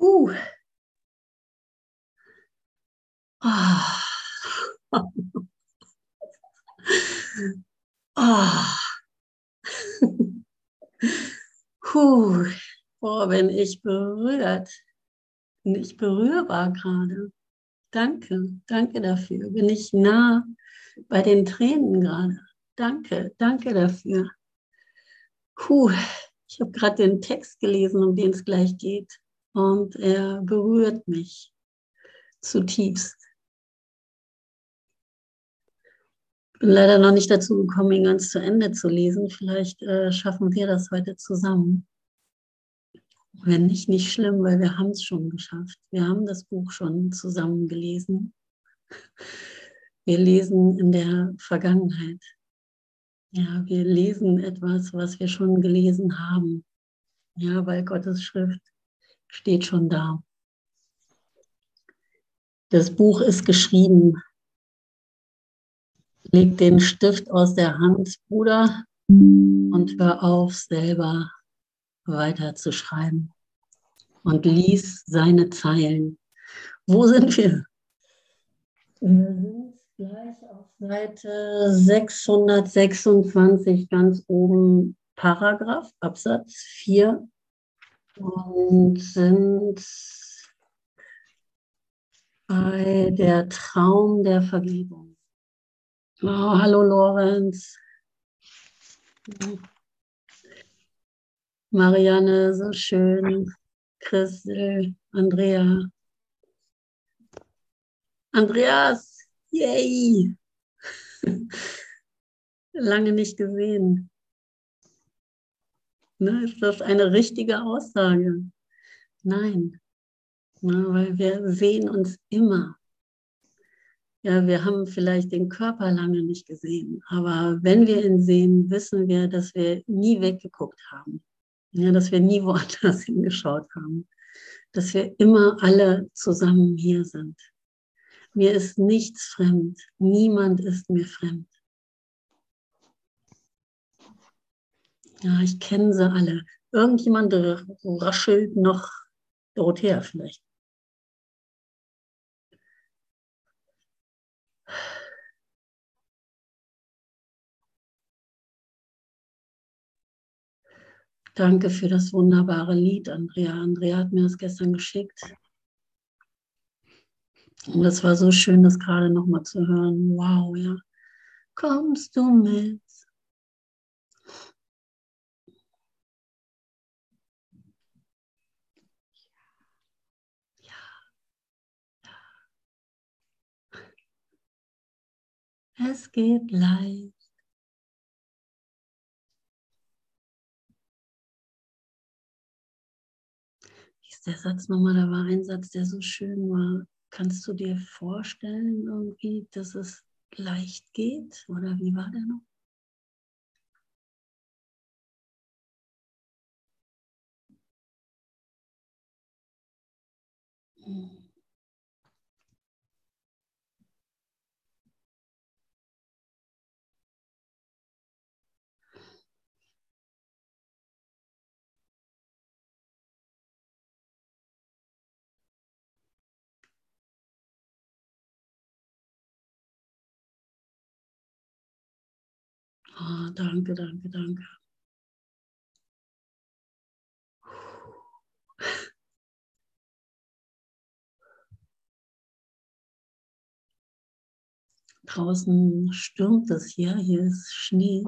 Uh. Ah. ah. Puh. Boah, bin ich berührt. Nicht berührbar gerade. Danke, danke dafür. Bin ich nah bei den Tränen gerade. Danke, danke dafür. Puh, ich habe gerade den Text gelesen, um den es gleich geht. Und er berührt mich zutiefst. Ich bin leider noch nicht dazu gekommen, ihn ganz zu Ende zu lesen. Vielleicht äh, schaffen wir das heute zusammen. Wenn nicht, nicht schlimm, weil wir haben es schon geschafft. Wir haben das Buch schon zusammen gelesen. Wir lesen in der Vergangenheit. Ja, wir lesen etwas, was wir schon gelesen haben. Ja, weil Gottes Schrift steht schon da. Das Buch ist geschrieben. Leg den Stift aus der Hand, Bruder, und hör auf, selber weiter zu schreiben. Und lies seine Zeilen. Wo sind wir? Wir sind gleich auf Seite 626 ganz oben Paragraph, Absatz 4 und sind bei der Traum der Vergebung. Oh, hallo Lorenz. Marianne, so schön. Christel, Andrea. Andreas, Yay! Lange nicht gesehen. Ne, ist das eine richtige Aussage? Nein, ne, weil wir sehen uns immer. Ja, wir haben vielleicht den Körper lange nicht gesehen, aber wenn wir ihn sehen, wissen wir, dass wir nie weggeguckt haben. Ja, dass wir nie woanders hingeschaut haben. Dass wir immer alle zusammen hier sind. Mir ist nichts fremd. Niemand ist mir fremd. Ja, ich kenne sie alle. Irgendjemand raschelt noch Dorothea vielleicht. Danke für das wunderbare Lied, Andrea. Andrea hat mir das gestern geschickt. Und es war so schön, das gerade nochmal zu hören. Wow, ja. Kommst du mit? Es geht leicht. Wie ist der Satz nochmal? Da war ein Satz, der so schön war. Kannst du dir vorstellen, irgendwie, dass es leicht geht? Oder wie war der noch? Hm. Danke, danke, danke. Draußen stürmt es hier, hier ist Schnee,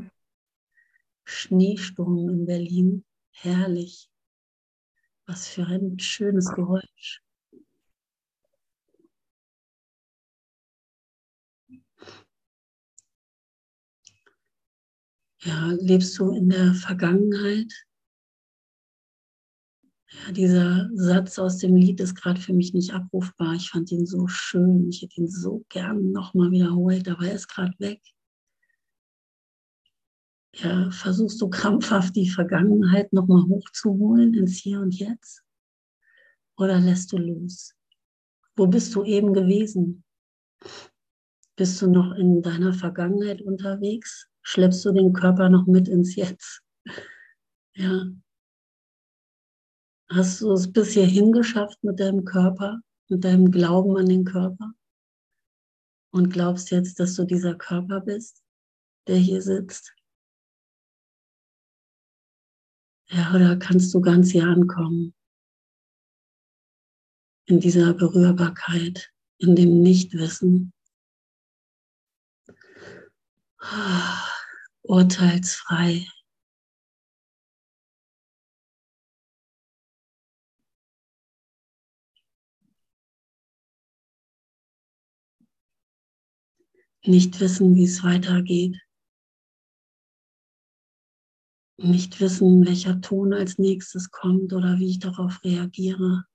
Schneesturm in Berlin, herrlich. Was für ein schönes Geräusch. Ja, lebst du in der Vergangenheit? Ja, dieser Satz aus dem Lied ist gerade für mich nicht abrufbar. Ich fand ihn so schön. Ich hätte ihn so gern nochmal wiederholt, aber er ist gerade weg. Ja, versuchst du krampfhaft die Vergangenheit nochmal hochzuholen ins Hier und Jetzt? Oder lässt du los? Wo bist du eben gewesen? Bist du noch in deiner Vergangenheit unterwegs? Schleppst du den Körper noch mit ins Jetzt. Ja. Hast du es bis hierhin geschafft mit deinem Körper, mit deinem Glauben an den Körper? Und glaubst jetzt, dass du dieser Körper bist, der hier sitzt? Ja, oder kannst du ganz hier ankommen? In dieser Berührbarkeit, in dem Nichtwissen. Urteilsfrei. Nicht wissen, wie es weitergeht. Nicht wissen, welcher Ton als nächstes kommt oder wie ich darauf reagiere.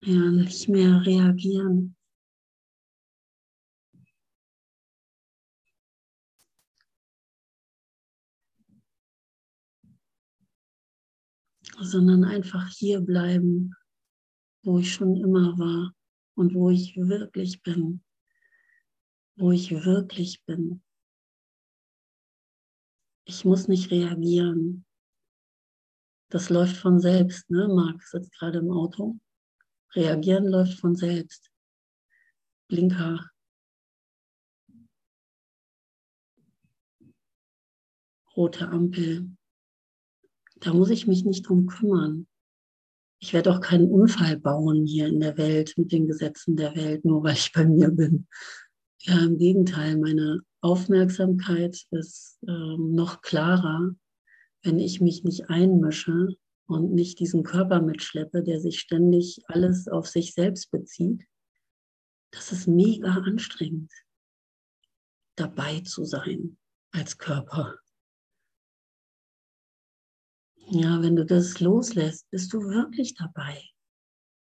Ja, nicht mehr reagieren. Sondern einfach hier bleiben, wo ich schon immer war und wo ich wirklich bin, wo ich wirklich bin. Ich muss nicht reagieren. Das läuft von selbst, ne? Marc sitzt gerade im Auto. Reagieren läuft von selbst. Blinker. Rote Ampel. Da muss ich mich nicht drum kümmern. Ich werde auch keinen Unfall bauen hier in der Welt mit den Gesetzen der Welt, nur weil ich bei mir bin. Ja, im Gegenteil, meine Aufmerksamkeit ist ähm, noch klarer, wenn ich mich nicht einmische und nicht diesen Körper mitschleppe, der sich ständig alles auf sich selbst bezieht. Das ist mega anstrengend, dabei zu sein als Körper. Ja, wenn du das loslässt, bist du wirklich dabei.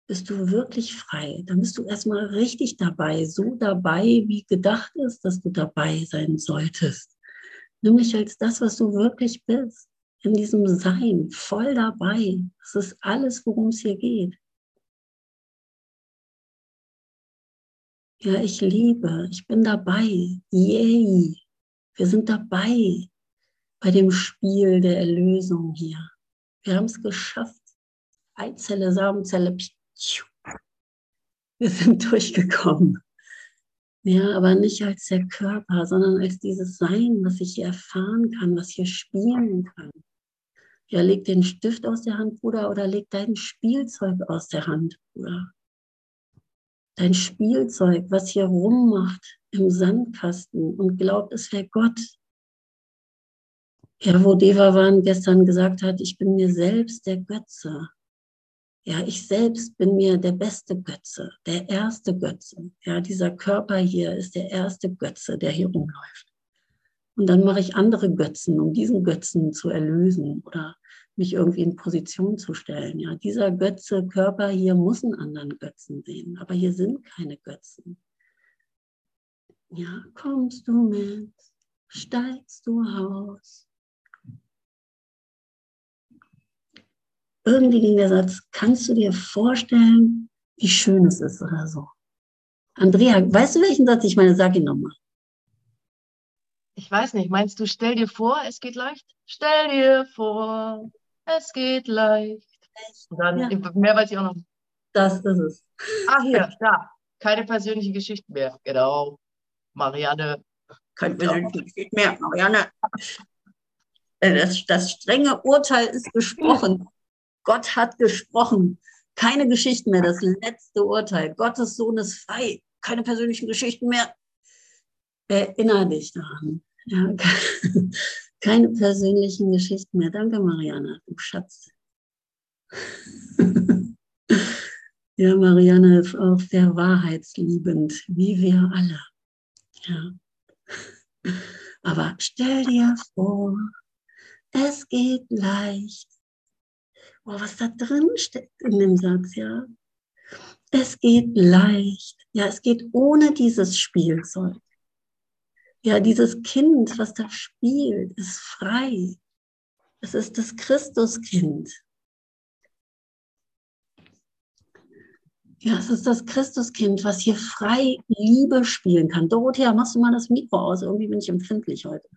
Bist du wirklich frei. Dann bist du erstmal richtig dabei, so dabei, wie gedacht ist, dass du dabei sein solltest. Nämlich als das, was du wirklich bist. In diesem Sein, voll dabei. Das ist alles, worum es hier geht. Ja, ich liebe, ich bin dabei. Yay. Wir sind dabei bei dem Spiel der Erlösung hier. Wir haben es geschafft. Eizelle, Samenzelle, wir sind durchgekommen. Ja, aber nicht als der Körper, sondern als dieses Sein, was ich hier erfahren kann, was hier spielen kann. Ja, leg den Stift aus der Hand, Bruder, oder leg dein Spielzeug aus der Hand, Bruder. Dein Spielzeug, was hier rummacht im Sandkasten und glaubt, es wäre Gott, ja, wo Devavan gestern gesagt hat, ich bin mir selbst der Götze. Ja, ich selbst bin mir der beste Götze, der erste Götze. Ja, dieser Körper hier ist der erste Götze, der hier rumläuft. Und dann mache ich andere Götzen, um diesen Götzen zu erlösen oder mich irgendwie in Position zu stellen. Ja, dieser Götze, Körper hier muss einen anderen Götzen sehen, aber hier sind keine Götzen. Ja, kommst du mit, steigst du aus, irgendwie ging der Satz, kannst du dir vorstellen, wie schön es ist oder so. Andrea, weißt du, welchen Satz ich meine? Sag ihn nochmal. Ich weiß nicht, meinst du, stell dir vor, es geht leicht? Stell dir vor, es geht leicht. Und dann, ja. mehr weiß ich auch noch. Das ist es. Ah, hier, da. Keine persönliche Geschichte mehr. Genau. Marianne. Keine persönliche Geschichte mehr, Marianne. Äh, das, das strenge Urteil ist gesprochen. Gott hat gesprochen. Keine Geschichten mehr, das letzte Urteil. Gottes Sohn ist frei. Keine persönlichen Geschichten mehr. Erinnere dich daran. Ja, keine persönlichen Geschichten mehr. Danke, Marianne, du Schatz. Ja, Marianne ist auch sehr wahrheitsliebend, wie wir alle. Ja. Aber stell dir vor, es geht leicht oh, was da drin steckt in dem Satz, ja. Es geht leicht, ja, es geht ohne dieses Spielzeug. Ja, dieses Kind, was da spielt, ist frei. Es ist das Christuskind. Ja, es ist das Christuskind, was hier frei Liebe spielen kann. Dorothea, machst du mal das Mikro aus? Irgendwie bin ich empfindlich heute.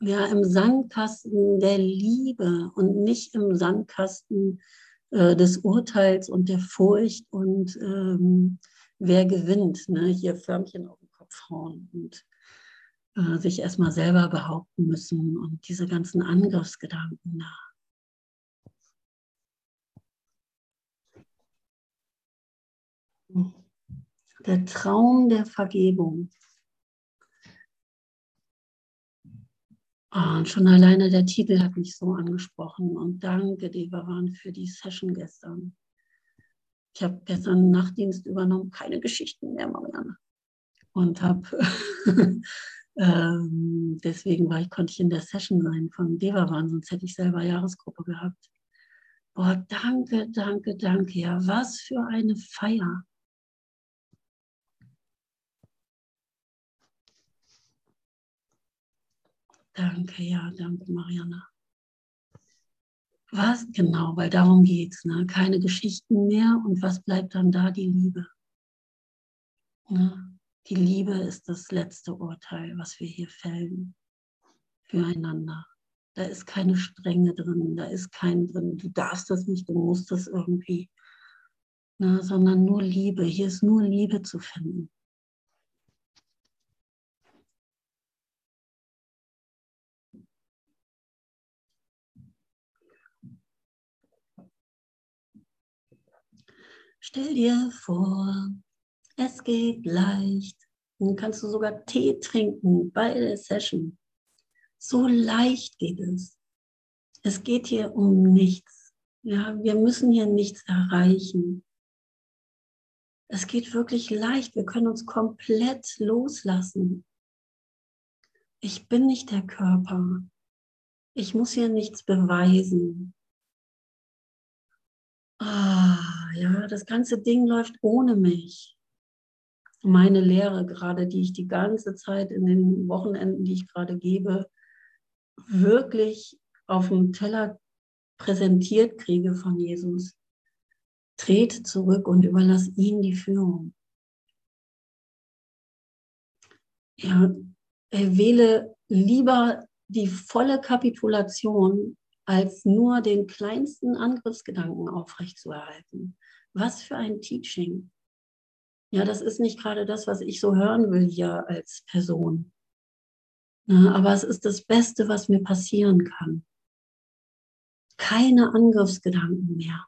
Ja, im Sandkasten der Liebe und nicht im Sandkasten äh, des Urteils und der Furcht und ähm, wer gewinnt. Ne? Hier Förmchen auf den Kopf hauen und äh, sich erstmal selber behaupten müssen und diese ganzen Angriffsgedanken da. Der Traum der Vergebung. Und schon alleine der Titel hat mich so angesprochen. Und danke, Devaran, für die Session gestern. Ich habe gestern Nachtdienst übernommen, keine Geschichten mehr, Marianne. Und habe, ähm, deswegen war ich, konnte ich in der Session sein von Devaran, sonst hätte ich selber Jahresgruppe gehabt. Boah, danke, danke, danke. Ja, was für eine Feier. Danke, ja, danke, Mariana. Was genau, weil darum geht es. Ne? Keine Geschichten mehr und was bleibt dann da? Die Liebe. Ne? Die Liebe ist das letzte Urteil, was wir hier fällen füreinander. Da ist keine Strenge drin, da ist kein drin, du darfst das nicht, du musst das irgendwie, ne? sondern nur Liebe. Hier ist nur Liebe zu finden. Stell dir vor, es geht leicht. Dann kannst du sogar Tee trinken bei der Session. So leicht geht es. Es geht hier um nichts. Ja, wir müssen hier nichts erreichen. Es geht wirklich leicht. Wir können uns komplett loslassen. Ich bin nicht der Körper. Ich muss hier nichts beweisen. Ah, ja, das ganze Ding läuft ohne mich. Meine Lehre gerade, die ich die ganze Zeit in den Wochenenden, die ich gerade gebe, wirklich auf dem Teller präsentiert kriege von Jesus. Trete zurück und überlass ihm die Führung. Ja, wähle lieber die volle Kapitulation als nur den kleinsten Angriffsgedanken aufrechtzuerhalten. Was für ein Teaching. Ja, das ist nicht gerade das, was ich so hören will hier als Person. aber es ist das Beste, was mir passieren kann. Keine Angriffsgedanken mehr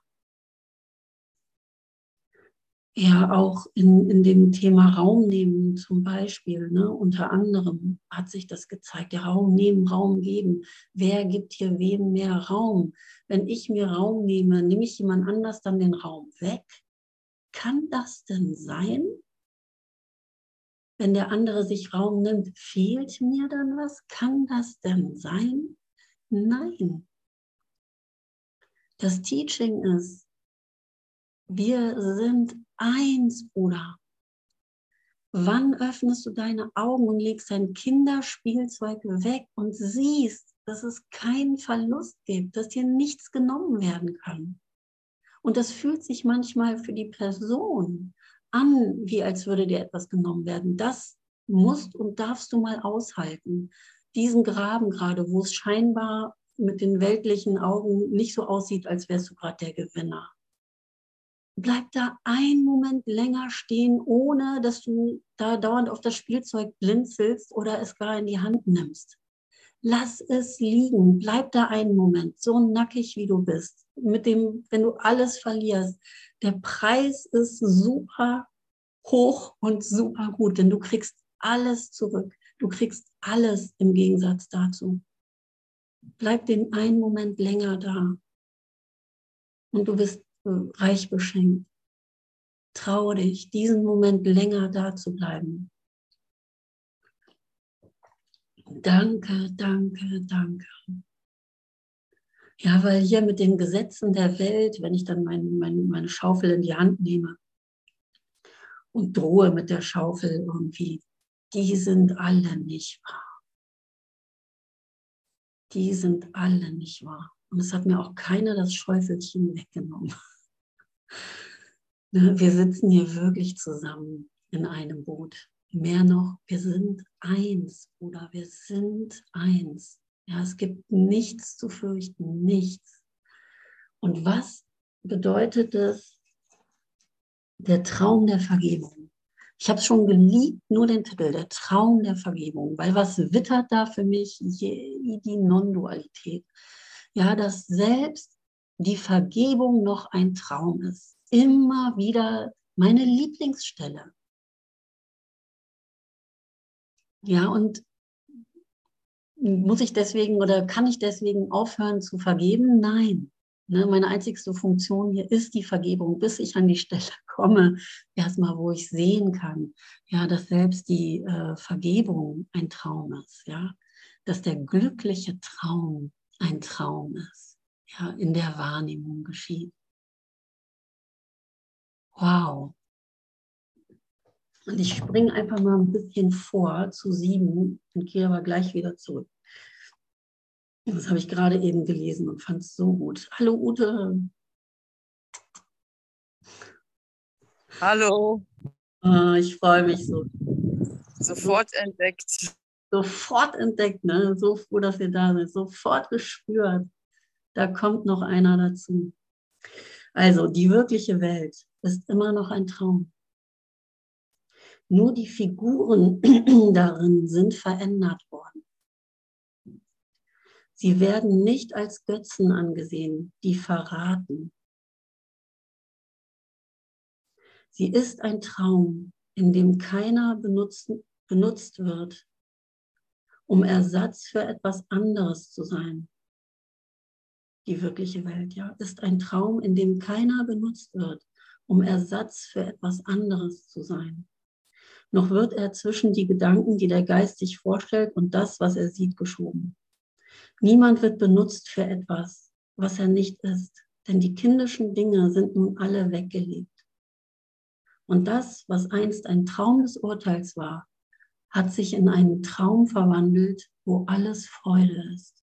ja auch in, in dem Thema Raum nehmen zum Beispiel, ne, unter anderem hat sich das gezeigt, der Raum nehmen, Raum geben. Wer gibt hier wem mehr Raum? Wenn ich mir Raum nehme, nehme ich jemand anders dann den Raum weg? Kann das denn sein? Wenn der andere sich Raum nimmt, fehlt mir dann was? Kann das denn sein? Nein. Das Teaching ist, wir sind eins, Bruder. Wann öffnest du deine Augen und legst dein Kinderspielzeug weg und siehst, dass es keinen Verlust gibt, dass dir nichts genommen werden kann? Und das fühlt sich manchmal für die Person an, wie als würde dir etwas genommen werden. Das musst und darfst du mal aushalten. Diesen Graben gerade, wo es scheinbar mit den weltlichen Augen nicht so aussieht, als wärst du gerade der Gewinner bleib da einen Moment länger stehen, ohne dass du da dauernd auf das Spielzeug blinzelst oder es gar in die Hand nimmst. Lass es liegen, bleib da einen Moment, so nackig wie du bist. Mit dem, wenn du alles verlierst, der Preis ist super hoch und super gut, denn du kriegst alles zurück. Du kriegst alles im Gegensatz dazu. Bleib den einen Moment länger da. Und du reich beschenkt. Traue dich, diesen Moment länger da zu bleiben. Danke, danke, danke. Ja, weil hier mit den Gesetzen der Welt, wenn ich dann mein, mein, meine Schaufel in die Hand nehme und drohe mit der Schaufel irgendwie, die sind alle nicht wahr. Die sind alle nicht wahr. Und es hat mir auch keiner das Schäufelchen weggenommen. Ne, wir sitzen hier wirklich zusammen in einem Boot. mehr noch, wir sind eins, Bruder, wir sind eins. Ja, es gibt nichts zu fürchten, nichts. Und was bedeutet es, der Traum der Vergebung? Ich habe es schon geliebt, nur den Titel, der Traum der Vergebung, weil was wittert da für mich die Non-Dualität? Ja, dass selbst die Vergebung noch ein Traum ist. Immer wieder meine Lieblingsstelle. Ja, und muss ich deswegen oder kann ich deswegen aufhören zu vergeben? Nein. Ne, meine einzigste Funktion hier ist die Vergebung, bis ich an die Stelle komme, erstmal, wo ich sehen kann, ja, dass selbst die äh, Vergebung ein Traum ist, ja, dass der glückliche Traum ein Traum ist, ja, in der Wahrnehmung geschieht. Wow. Und ich springe einfach mal ein bisschen vor zu sieben und gehe aber gleich wieder zurück. Das habe ich gerade eben gelesen und fand es so gut. Hallo Ute. Hallo. Oh, ich freue mich so. Sofort entdeckt. Sofort entdeckt, ne? So froh, dass ihr da seid. Sofort gespürt. Da kommt noch einer dazu. Also, die wirkliche Welt ist immer noch ein Traum. Nur die Figuren darin sind verändert worden. Sie werden nicht als Götzen angesehen, die verraten. Sie ist ein Traum, in dem keiner benutzt, benutzt wird, um Ersatz für etwas anderes zu sein. Die wirkliche Welt, ja, ist ein Traum, in dem keiner benutzt wird, um Ersatz für etwas anderes zu sein noch wird er zwischen die Gedanken, die der Geist sich vorstellt, und das, was er sieht, geschoben. Niemand wird benutzt für etwas, was er nicht ist, denn die kindischen Dinge sind nun alle weggelegt. Und das, was einst ein Traum des Urteils war, hat sich in einen Traum verwandelt, wo alles Freude ist.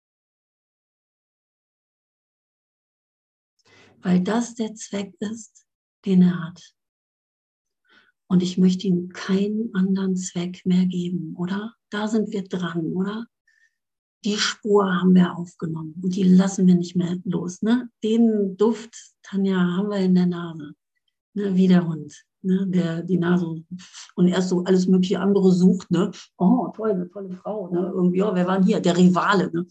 Weil das der Zweck ist, den er hat. Und ich möchte ihm keinen anderen Zweck mehr geben, oder? Da sind wir dran, oder? Die Spur haben wir aufgenommen und die lassen wir nicht mehr los. Ne? Den Duft, Tanja, haben wir in der Nase, ne? wie der Hund, ne? der die Nase und erst so alles mögliche andere sucht. Ne? Oh, toll, eine tolle Frau. Ne? Irgendwie, oh, wer war denn hier? Der Rivale. Ne?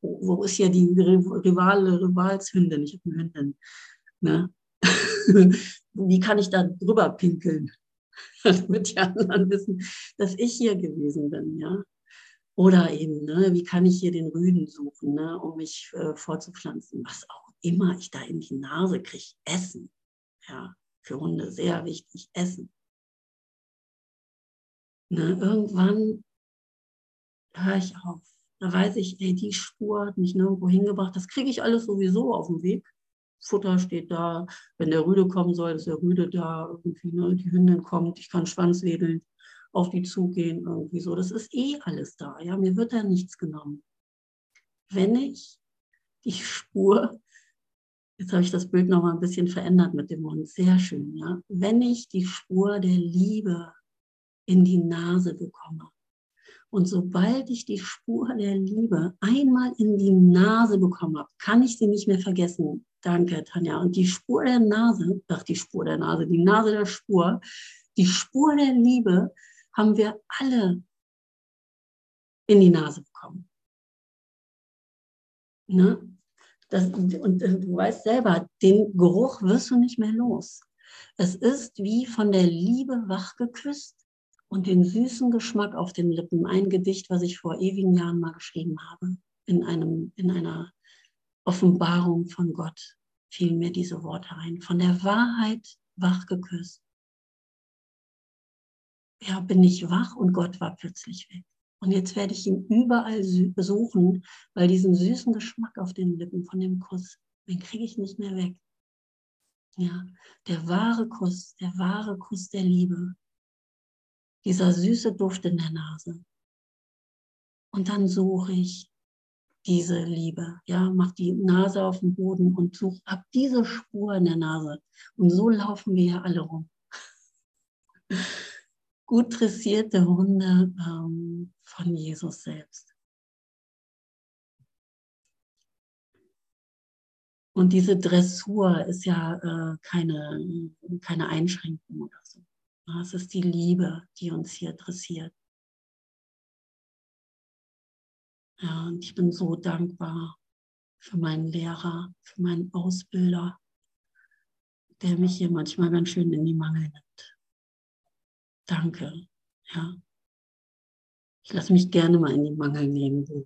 Wo, ist hier die Rivale, Rivalshündin? Ich habe eine Hündin. Ne? wie kann ich da drüber pinkeln? damit die anderen wissen, dass ich hier gewesen bin, ja. Oder eben, ne, wie kann ich hier den Rüden suchen, ne, um mich äh, vorzupflanzen, was auch immer ich da in die Nase kriege, Essen. Ja, für Hunde sehr wichtig, Essen. Ne, irgendwann höre ich auf. Da weiß ich, ey, die Spur hat mich nirgendwo hingebracht. Das kriege ich alles sowieso auf dem Weg. Futter steht da, wenn der Rüde kommen soll, ist der Rüde da, irgendwie, ne, die Hündin kommt, ich kann Schwanzwedeln auf die zugehen, irgendwie so. Das ist eh alles da, ja, mir wird da nichts genommen. Wenn ich die Spur, jetzt habe ich das Bild nochmal ein bisschen verändert mit dem Mund, sehr schön, ja, wenn ich die Spur der Liebe in die Nase bekomme, und sobald ich die Spur der Liebe einmal in die Nase bekommen habe, kann ich sie nicht mehr vergessen. Danke, Tanja. Und die Spur der Nase, ach, die Spur der Nase, die Nase der Spur, die Spur der Liebe haben wir alle in die Nase bekommen. Ne? Das, und äh, du weißt selber, den Geruch wirst du nicht mehr los. Es ist wie von der Liebe wach geküsst und den süßen Geschmack auf den Lippen. Ein Gedicht, was ich vor ewigen Jahren mal geschrieben habe, in, einem, in einer Offenbarung von Gott fielen mir diese Worte ein. Von der Wahrheit wach geküsst. Ja, bin ich wach und Gott war plötzlich weg. Und jetzt werde ich ihn überall besuchen, weil diesen süßen Geschmack auf den Lippen von dem Kuss, den kriege ich nicht mehr weg. Ja, der wahre Kuss, der wahre Kuss der Liebe. Dieser süße Duft in der Nase. Und dann suche ich diese Liebe. Ja, mach die Nase auf den Boden und such ab diese Spur in der Nase. Und so laufen wir ja alle rum. gut dressierte Hunde ähm, von Jesus selbst. Und diese Dressur ist ja äh, keine, keine Einschränkung oder. Es ist die Liebe, die uns hier dressiert. Ja, und ich bin so dankbar für meinen Lehrer, für meinen Ausbilder, der mich hier manchmal ganz schön in die Mangel nimmt. Danke. Ja. Ich lasse mich gerne mal in die Mangel nehmen, du.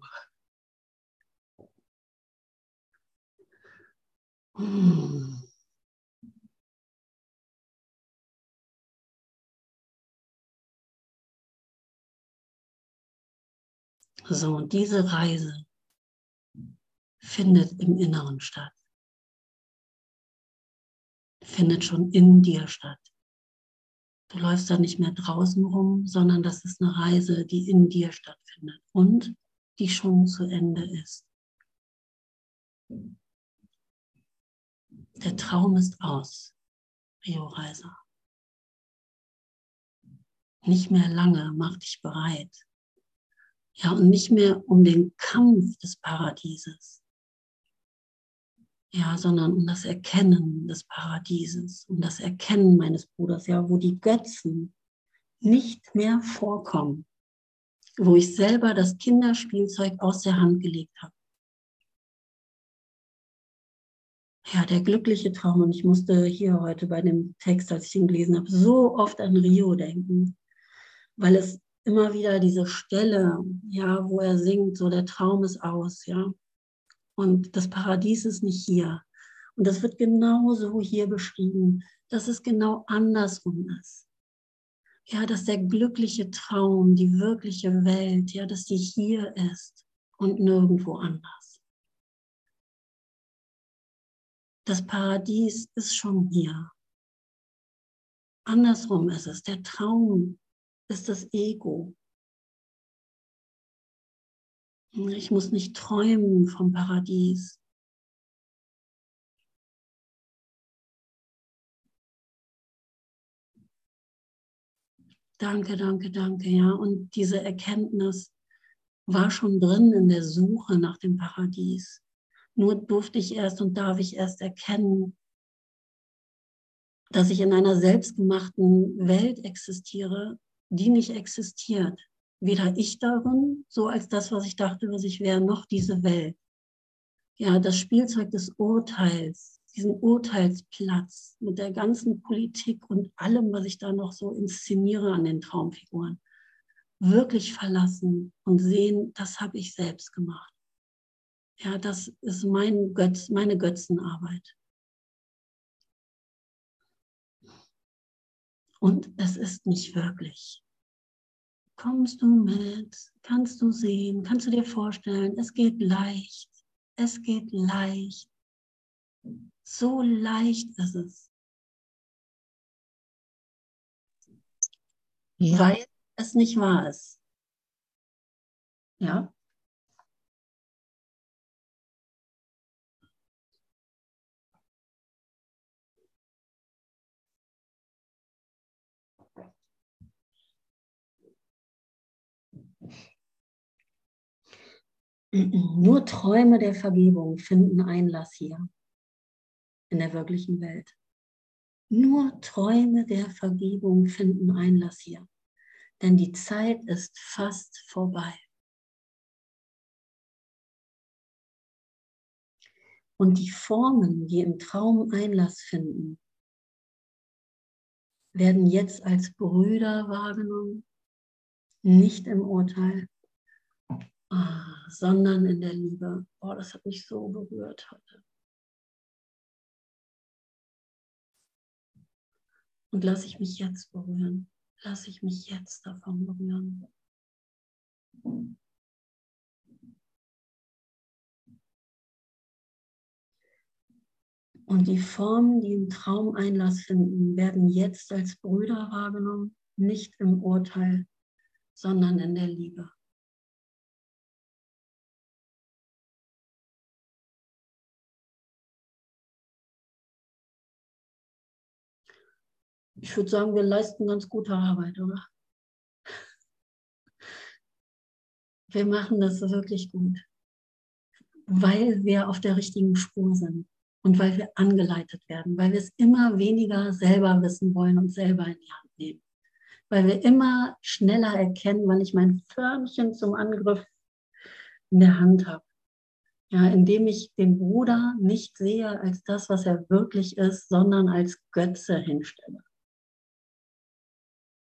Hm. So, und diese Reise findet im Inneren statt. Findet schon in dir statt. Du läufst da nicht mehr draußen rum, sondern das ist eine Reise, die in dir stattfindet und die schon zu Ende ist. Der Traum ist aus, Rio Reiser. Nicht mehr lange, mach dich bereit. Ja, und nicht mehr um den Kampf des Paradieses. Ja, sondern um das Erkennen des Paradieses, um das Erkennen meines Bruders, ja, wo die Götzen nicht mehr vorkommen, wo ich selber das Kinderspielzeug aus der Hand gelegt habe. ja, der glückliche Traum. Und ich musste hier heute bei dem Text, als ich ihn gelesen habe, so oft an Rio denken, weil es immer wieder diese Stelle, ja, wo er singt, so der Traum ist aus, ja. Und das Paradies ist nicht hier. Und das wird genauso hier beschrieben, dass es genau andersrum ist. Ja, dass der glückliche Traum, die wirkliche Welt, ja, dass die hier ist und nirgendwo anders. Das Paradies ist schon hier. Andersrum ist es. Der Traum ist das Ego. Ich muss nicht träumen vom Paradies. Danke, danke, danke, ja. Und diese Erkenntnis war schon drin in der Suche nach dem Paradies. Nur durfte ich erst und darf ich erst erkennen, dass ich in einer selbstgemachten Welt existiere, die nicht existiert. Weder ich darin, so als das, was ich dachte, was ich wäre, noch diese Welt. Ja, das Spielzeug des Urteils, diesen Urteilsplatz mit der ganzen Politik und allem, was ich da noch so inszeniere an den Traumfiguren, wirklich verlassen und sehen, das habe ich selbst gemacht. Ja, das ist mein Götz, meine Götzenarbeit. Und es ist nicht wirklich. Kommst du mit? Kannst du sehen? Kannst du dir vorstellen? Es geht leicht. Es geht leicht. So leicht ist es. Ja. Weil es nicht wahr ist. Ja? Nur Träume der Vergebung finden Einlass hier in der wirklichen Welt. Nur Träume der Vergebung finden Einlass hier, denn die Zeit ist fast vorbei. Und die Formen, die im Traum Einlass finden, werden jetzt als Brüder wahrgenommen, nicht im Urteil, sondern in der Liebe. Oh, das hat mich so berührt heute. Und lasse ich mich jetzt berühren. Lasse ich mich jetzt davon berühren. Und die Formen, die im Traum Einlass finden, werden jetzt als Brüder wahrgenommen, nicht im Urteil, sondern in der Liebe. ich würde sagen, wir leisten ganz gute Arbeit, oder? Wir machen das wirklich gut, weil wir auf der richtigen Spur sind und weil wir angeleitet werden, weil wir es immer weniger selber wissen wollen und selber in die Hand nehmen, weil wir immer schneller erkennen, wann ich mein Förmchen zum Angriff in der Hand habe. Ja, indem ich den Bruder nicht sehe als das, was er wirklich ist, sondern als Götze hinstelle.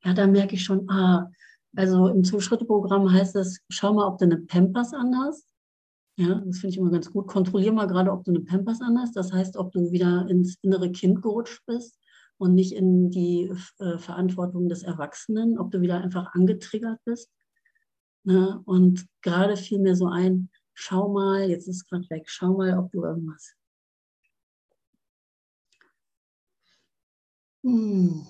Ja, da merke ich schon, ah, also im Zwei-Schritte-Programm heißt es, schau mal, ob du eine Pampers anhast. Ja, das finde ich immer ganz gut. Kontrollier mal gerade, ob du eine Pampers anhast. Das heißt, ob du wieder ins innere Kind gerutscht bist und nicht in die äh, Verantwortung des Erwachsenen, ob du wieder einfach angetriggert bist. Ne? Und gerade fiel mir so ein, schau mal, jetzt ist es gerade weg, schau mal, ob du irgendwas. Hm.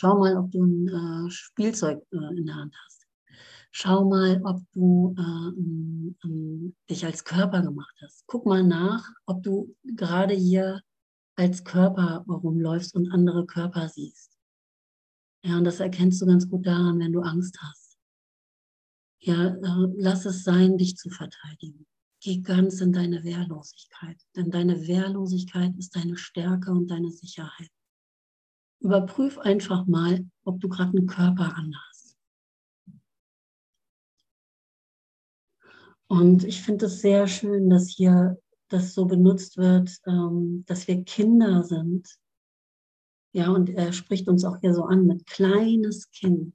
Schau mal, ob du ein äh, Spielzeug äh, in der Hand hast. Schau mal, ob du äh, dich als Körper gemacht hast. Guck mal nach, ob du gerade hier als Körper rumläufst und andere Körper siehst. Ja, und das erkennst du ganz gut daran, wenn du Angst hast. Ja, äh, lass es sein, dich zu verteidigen. Geh ganz in deine Wehrlosigkeit, denn deine Wehrlosigkeit ist deine Stärke und deine Sicherheit. Überprüf einfach mal, ob du gerade einen Körper anhast. Und ich finde es sehr schön, dass hier das so benutzt wird, ähm, dass wir Kinder sind. Ja, und er spricht uns auch hier so an mit kleines Kind.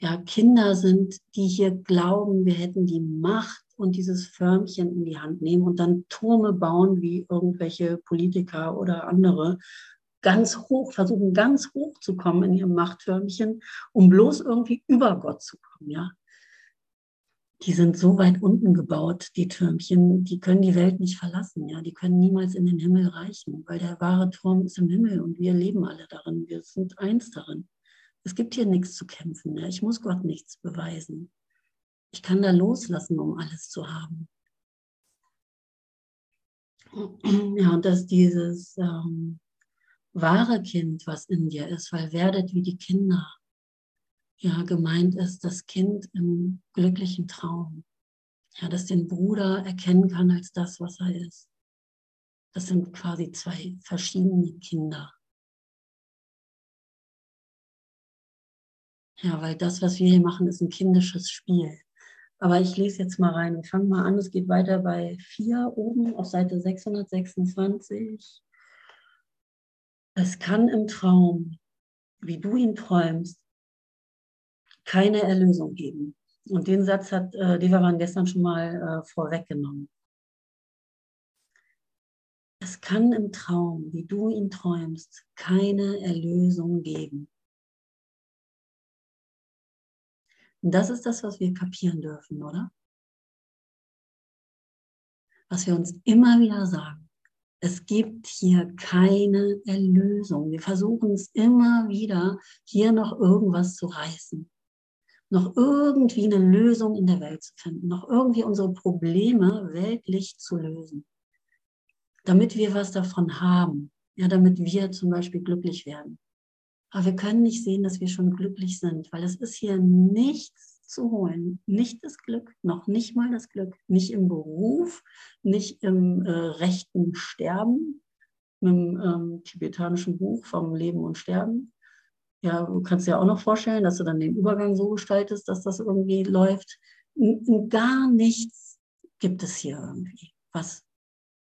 Ja, Kinder sind, die hier glauben, wir hätten die Macht und dieses Förmchen in die Hand nehmen und dann Turme bauen wie irgendwelche Politiker oder andere, ganz hoch, versuchen ganz hoch zu kommen in ihrem Machtförmchen, um bloß irgendwie über Gott zu kommen, ja die sind so weit unten gebaut, die Türmchen, die können die Welt nicht verlassen, ja, die können niemals in den Himmel reichen, weil der wahre Turm ist im Himmel und wir leben alle darin, wir sind eins darin. Es gibt hier nichts zu kämpfen, ja. ich muss Gott nichts beweisen. Ich kann da loslassen, um alles zu haben. Ja, und dass dieses ähm, wahre Kind, was in dir ist, weil werdet wie die Kinder, ja, gemeint ist das Kind im glücklichen Traum. Ja, das den Bruder erkennen kann als das, was er ist. Das sind quasi zwei verschiedene Kinder. Ja, weil das, was wir hier machen, ist ein kindisches Spiel. Aber ich lese jetzt mal rein. Wir fangen mal an. Es geht weiter bei 4 oben auf Seite 626. Es kann im Traum, wie du ihn träumst, keine Erlösung geben. Und den Satz hat äh, Devaran gestern schon mal äh, vorweggenommen. Es kann im Traum, wie du ihn träumst, keine Erlösung geben. Und das ist das, was wir kapieren dürfen, oder? Was wir uns immer wieder sagen. Es gibt hier keine Erlösung. Wir versuchen es immer wieder, hier noch irgendwas zu reißen noch irgendwie eine Lösung in der Welt zu finden, noch irgendwie unsere Probleme weltlich zu lösen, damit wir was davon haben, ja, damit wir zum Beispiel glücklich werden. Aber wir können nicht sehen, dass wir schon glücklich sind, weil es ist hier nichts zu holen, nicht das Glück, noch nicht mal das Glück, nicht im Beruf, nicht im äh, rechten Sterben, mit dem ähm, tibetanischen Buch vom Leben und Sterben, ja, du kannst dir auch noch vorstellen, dass du dann den Übergang so gestaltest, dass das irgendwie läuft. Gar nichts gibt es hier irgendwie, was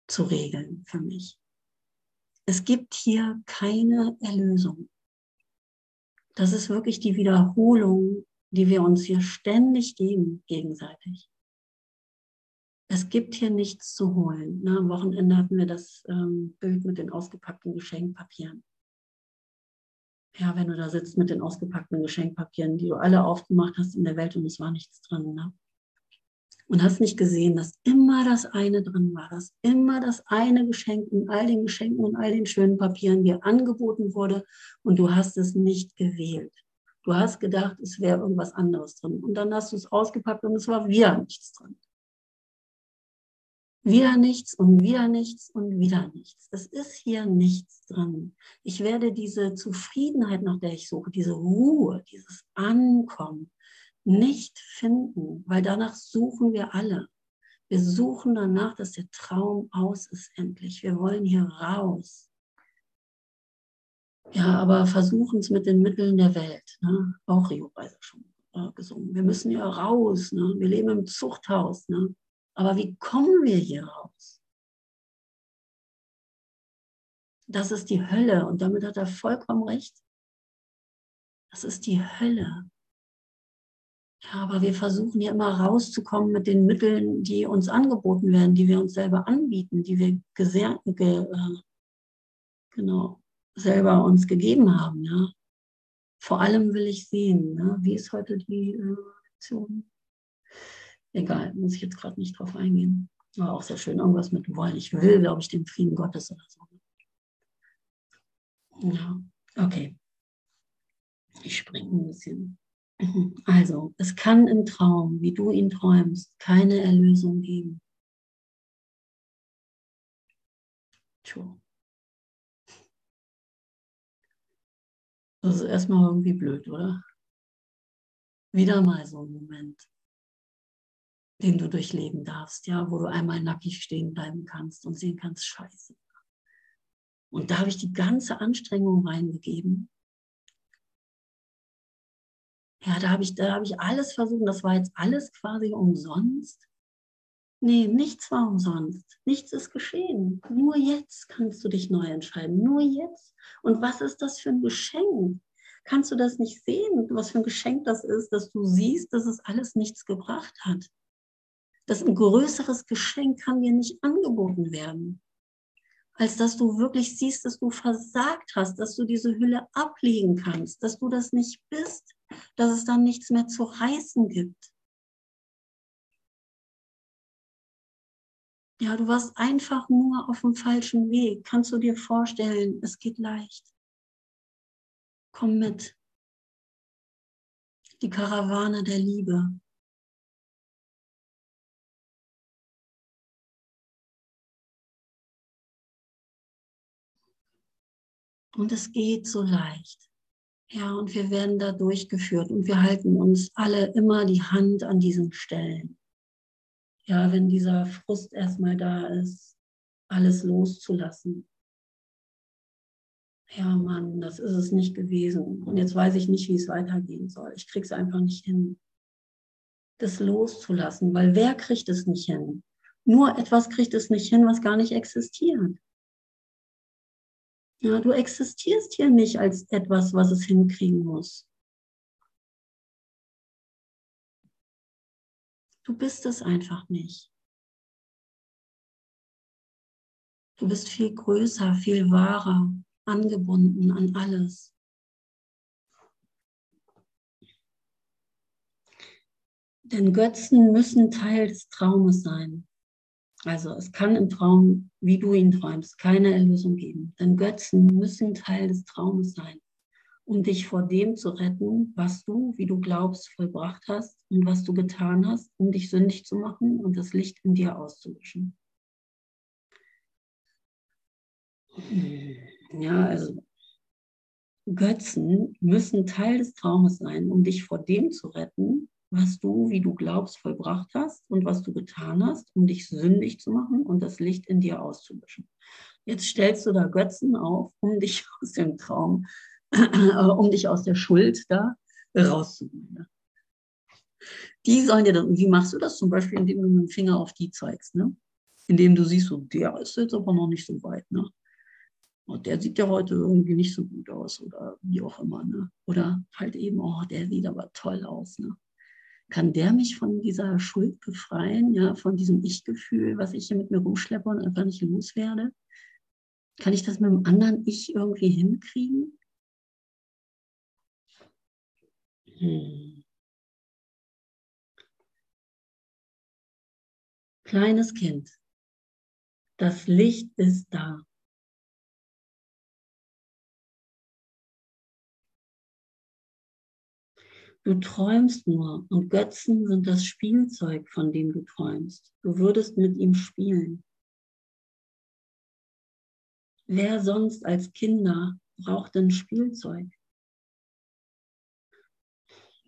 zu regeln für mich. Es gibt hier keine Erlösung. Das ist wirklich die Wiederholung, die wir uns hier ständig geben, gegenseitig. Es gibt hier nichts zu holen. Na, am Wochenende hatten wir das ähm, Bild mit den ausgepackten Geschenkpapieren ja, wenn du da sitzt mit den ausgepackten Geschenkpapieren, die du alle aufgemacht hast in der Welt und es war nichts drin. Ne? Und hast nicht gesehen, dass immer das eine drin war, dass immer das eine Geschenk in all den Geschenken und all den schönen Papieren dir angeboten wurde und du hast es nicht gewählt. Du hast gedacht, es wäre irgendwas anderes drin. Und dann hast du es ausgepackt und es war wieder nichts drin. Wieder nichts und wieder nichts und wieder nichts. Es ist hier nichts drin. Ich werde diese Zufriedenheit, nach der ich suche, diese Ruhe, dieses Ankommen nicht finden, weil danach suchen wir alle. Wir suchen danach, dass der Traum aus ist endlich. Wir wollen hier raus. Ja, aber versuchen es mit den Mitteln der Welt. Ne? Auch Rio Reiser schon äh, gesungen. Wir müssen ja raus. Ne? Wir leben im Zuchthaus. Ne? Aber wie kommen wir hier raus? Das ist die Hölle und damit hat er vollkommen recht. Das ist die Hölle. Ja, aber wir versuchen ja immer rauszukommen mit den Mitteln, die uns angeboten werden, die wir uns selber anbieten, die wir ge, äh, genau, selber uns gegeben haben. Ja. Vor allem will ich sehen, ne? wie ist heute die äh, Lektion? Egal, muss ich jetzt gerade nicht drauf eingehen. War auch sehr schön, irgendwas mit wollen. Ich will, glaube ich, den Frieden Gottes oder so. Ja, okay. Ich springe ein bisschen. Also, es kann im Traum, wie du ihn träumst, keine Erlösung geben. Tja. Das ist erstmal irgendwie blöd, oder? Wieder mal so ein Moment den du durchleben darfst, ja, wo du einmal nackig stehen bleiben kannst und sehen kannst, scheiße. Und da habe ich die ganze Anstrengung reingegeben. Ja, da habe ich, da habe ich alles versucht. Das war jetzt alles quasi umsonst. Nee, nichts war umsonst. Nichts ist geschehen. Nur jetzt kannst du dich neu entscheiden. Nur jetzt. Und was ist das für ein Geschenk? Kannst du das nicht sehen, was für ein Geschenk das ist, dass du siehst, dass es alles nichts gebracht hat? dass ein größeres Geschenk kann dir nicht angeboten werden, als dass du wirklich siehst, dass du versagt hast, dass du diese Hülle ablegen kannst, dass du das nicht bist, dass es dann nichts mehr zu reißen gibt. Ja, du warst einfach nur auf dem falschen Weg. Kannst du dir vorstellen, es geht leicht. Komm mit. Die Karawane der Liebe. Und es geht so leicht. Ja, und wir werden da durchgeführt und wir halten uns alle immer die Hand an diesen Stellen. Ja, wenn dieser Frust erstmal da ist, alles loszulassen. Ja, Mann, das ist es nicht gewesen. Und jetzt weiß ich nicht, wie es weitergehen soll. Ich kriege es einfach nicht hin, das loszulassen, weil wer kriegt es nicht hin? Nur etwas kriegt es nicht hin, was gar nicht existiert. Ja, du existierst hier nicht als etwas, was es hinkriegen muss. Du bist es einfach nicht. Du bist viel größer, viel wahrer, angebunden an alles. Denn Götzen müssen Teil des Traumes sein. Also es kann im Traum, wie du ihn träumst, keine Erlösung geben. Denn Götzen müssen Teil des Traumes sein, um dich vor dem zu retten, was du, wie du glaubst, vollbracht hast und was du getan hast, um dich sündig zu machen und das Licht in dir auszulöschen. Ja, also Götzen müssen Teil des Traumes sein, um dich vor dem zu retten, was du, wie du glaubst, vollbracht hast und was du getan hast, um dich sündig zu machen und das Licht in dir auszulöschen. Jetzt stellst du da Götzen auf, um dich aus dem Traum, äh, um dich aus der Schuld da rauszuholen. Die sollen dir dann, wie machst du das zum Beispiel, indem du mit dem Finger auf die zeigst, ne? Indem du siehst, so, der ist jetzt aber noch nicht so weit, ne? Und der sieht ja heute irgendwie nicht so gut aus oder wie auch immer, ne? Oder halt eben, oh, der sieht aber toll aus, ne? kann der mich von dieser Schuld befreien, ja, von diesem Ich-Gefühl, was ich hier mit mir rumschleppe und einfach nicht loswerde? Kann ich das mit einem anderen Ich irgendwie hinkriegen? Hm. Kleines Kind, das Licht ist da. Du träumst nur und Götzen sind das Spielzeug, von dem du träumst. Du würdest mit ihm spielen. Wer sonst als Kinder braucht denn Spielzeug?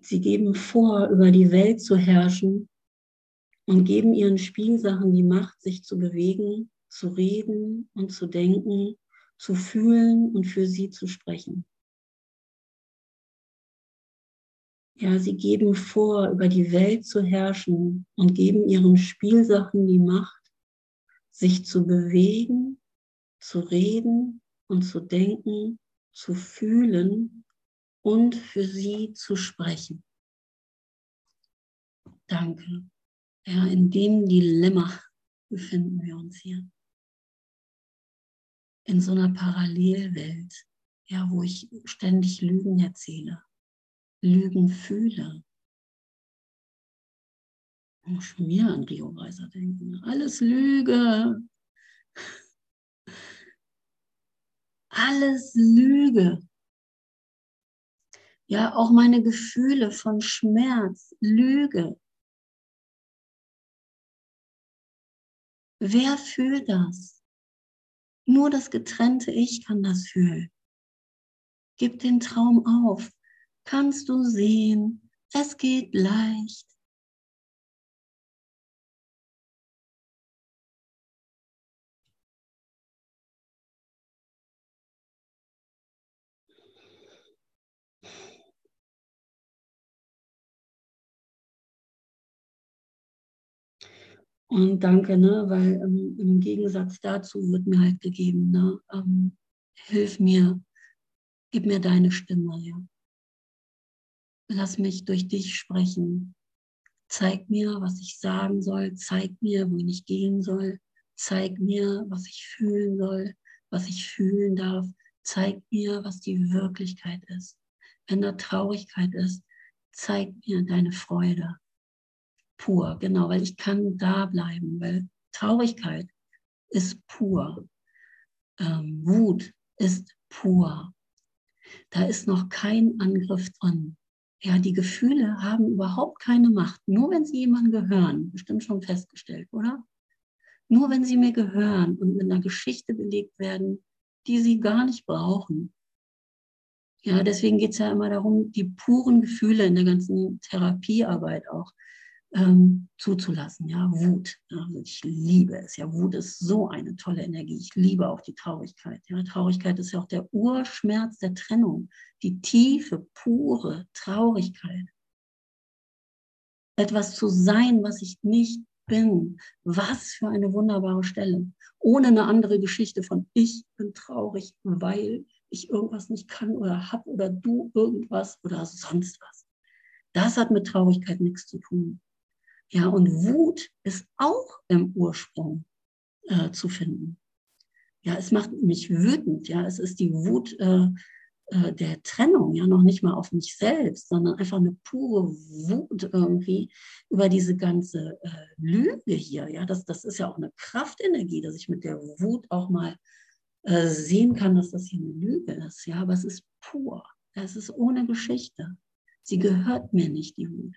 Sie geben vor, über die Welt zu herrschen und geben ihren Spielsachen die Macht, sich zu bewegen, zu reden und zu denken, zu fühlen und für sie zu sprechen. Ja, sie geben vor, über die Welt zu herrschen und geben ihren Spielsachen die Macht, sich zu bewegen, zu reden und zu denken, zu fühlen und für sie zu sprechen. Danke. Ja, in dem Dilemma befinden wir uns hier. In so einer Parallelwelt, ja, wo ich ständig Lügen erzähle, Lügen fühle. Ich muss wieder an Rio Reiser denken. Alles Lüge. Alles Lüge. Ja, auch meine Gefühle von Schmerz, Lüge. Wer fühlt das? Nur das getrennte Ich kann das fühlen. Gib den Traum auf. Kannst du sehen, es geht leicht. Und danke, ne, weil ähm, im Gegensatz dazu wird mir halt gegeben, ne, ähm, hilf mir, gib mir deine Stimme, ja. Lass mich durch dich sprechen. Zeig mir, was ich sagen soll. Zeig mir, wohin ich gehen soll. Zeig mir, was ich fühlen soll, was ich fühlen darf. Zeig mir, was die Wirklichkeit ist. Wenn da Traurigkeit ist, zeig mir deine Freude pur, genau, weil ich kann da bleiben, weil Traurigkeit ist pur. Ähm, Wut ist pur. Da ist noch kein Angriff drin. Ja, die Gefühle haben überhaupt keine Macht, nur wenn sie jemandem gehören. Bestimmt schon festgestellt, oder? Nur wenn sie mir gehören und mit einer Geschichte belegt werden, die sie gar nicht brauchen. Ja, deswegen geht es ja immer darum, die puren Gefühle in der ganzen Therapiearbeit auch ähm, zuzulassen. Ja, Wut. Also ich liebe es. Ja, Wut ist so eine tolle Energie. Ich liebe auch die Traurigkeit. Ja, Traurigkeit ist ja auch der Urschmerz der Trennung. Die tiefe, pure Traurigkeit. Etwas zu sein, was ich nicht bin. Was für eine wunderbare Stelle. Ohne eine andere Geschichte von ich bin traurig, weil ich irgendwas nicht kann oder habe oder du irgendwas oder sonst was. Das hat mit Traurigkeit nichts zu tun. Ja, und Wut ist auch im Ursprung äh, zu finden. Ja, es macht mich wütend. Ja, es ist die Wut äh, äh, der Trennung, ja, noch nicht mal auf mich selbst, sondern einfach eine pure Wut irgendwie über diese ganze äh, Lüge hier. Ja, das, das ist ja auch eine Kraftenergie, dass ich mit der Wut auch mal äh, sehen kann, dass das hier eine Lüge ist. Ja, aber es ist pur. Es ist ohne Geschichte. Sie gehört mir nicht, die Wut.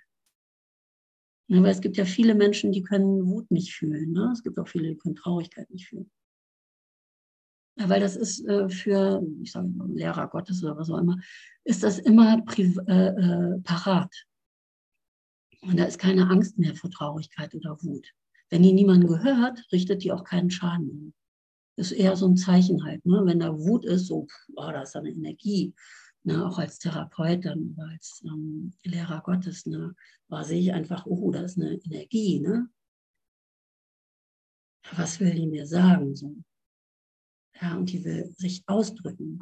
Weil es gibt ja viele Menschen, die können Wut nicht fühlen. Ne? Es gibt auch viele, die können Traurigkeit nicht fühlen. Ja, weil das ist äh, für, ich sage Lehrer Gottes oder was auch immer, ist das immer äh, äh, parat. Und da ist keine Angst mehr vor Traurigkeit oder Wut. Wenn die niemand gehört, richtet die auch keinen Schaden an. Das ist eher so ein Zeichen halt. Ne? Wenn da Wut ist, so, oh, da ist eine Energie ne, auch als Therapeut dann als ähm, Lehrer Gottes, ne, war, sehe ich einfach, oh, da ist eine Energie, ne? Was will die mir sagen? So? Ja, und die will sich ausdrücken.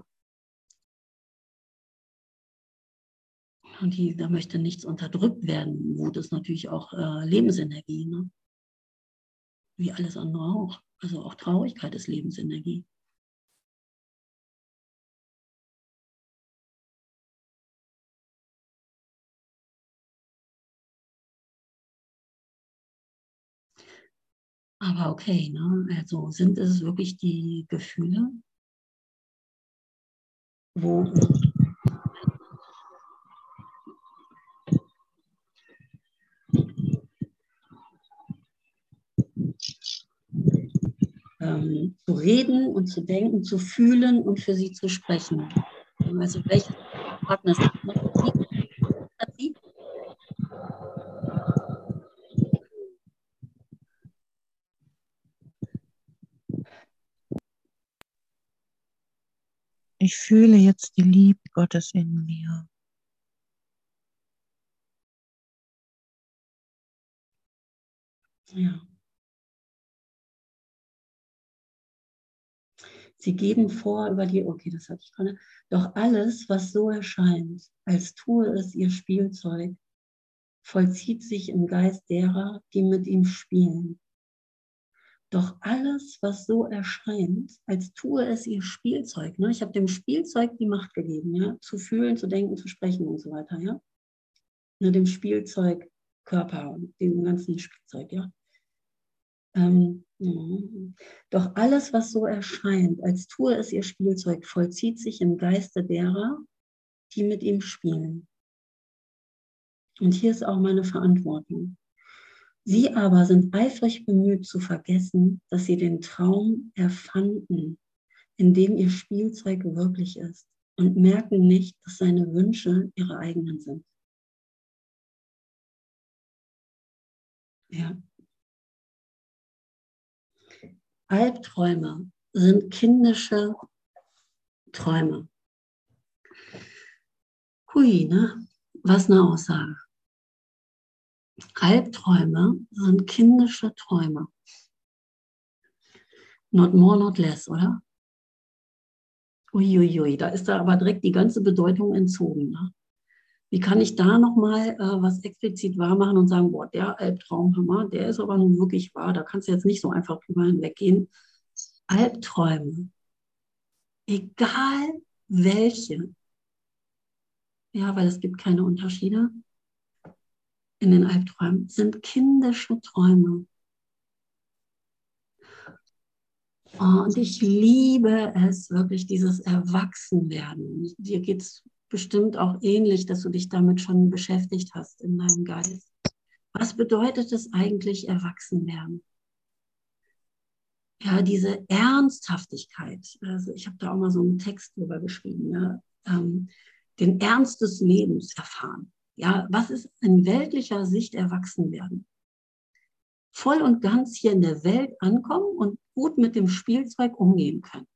Und die, da möchte nichts unterdrückt werden. Wut ist natürlich auch äh, Lebensenergie, ne? wie alles andere auch. Also auch Traurigkeit ist Lebensenergie. Aber okay, ne? also sind es wirklich die Gefühle, wo ähm, zu reden und zu denken, zu fühlen und für sie zu sprechen. Also welches Partner ist Ich fühle jetzt die Liebe Gottes in mir. Ja. Sie geben vor über die, okay, das hatte ich gerade, doch alles, was so erscheint, als tue es ihr Spielzeug, vollzieht sich im Geist derer, die mit ihm spielen. Doch alles, was so erscheint, als tue es ihr Spielzeug. Ne? Ich habe dem Spielzeug die Macht gegeben, ja? zu fühlen, zu denken, zu sprechen und so weiter. Ja? Ne, dem Spielzeug Körper, dem ganzen Spielzeug. Ja? Ähm, doch alles, was so erscheint, als tue es ihr Spielzeug, vollzieht sich im Geiste derer, die mit ihm spielen. Und hier ist auch meine Verantwortung. Sie aber sind eifrig bemüht zu vergessen, dass sie den Traum erfanden, in dem ihr Spielzeug wirklich ist und merken nicht, dass seine Wünsche ihre eigenen sind. Ja. Albträume sind kindische Träume. Hui, ne? Was eine Aussage. Albträume sind kindische Träume. Not more, not less, oder? Uiuiui, ui, da ist da aber direkt die ganze Bedeutung entzogen. Ne? Wie kann ich da nochmal äh, was explizit wahr machen und sagen, boah, der Albtraumhammer, der ist aber nun wirklich wahr, da kannst du jetzt nicht so einfach drüber hinweggehen. Albträume, egal welche, ja, weil es gibt keine Unterschiede in den Albträumen, sind kindische Träume. Und ich liebe es wirklich, dieses Erwachsenwerden. Dir geht es bestimmt auch ähnlich, dass du dich damit schon beschäftigt hast in deinem Geist. Was bedeutet es eigentlich, erwachsen werden? Ja, diese Ernsthaftigkeit. Also ich habe da auch mal so einen Text drüber geschrieben. Ja, ähm, den Ernst des Lebens erfahren. Ja, was ist in weltlicher Sicht erwachsen werden? Voll und ganz hier in der Welt ankommen und gut mit dem Spielzeug umgehen können.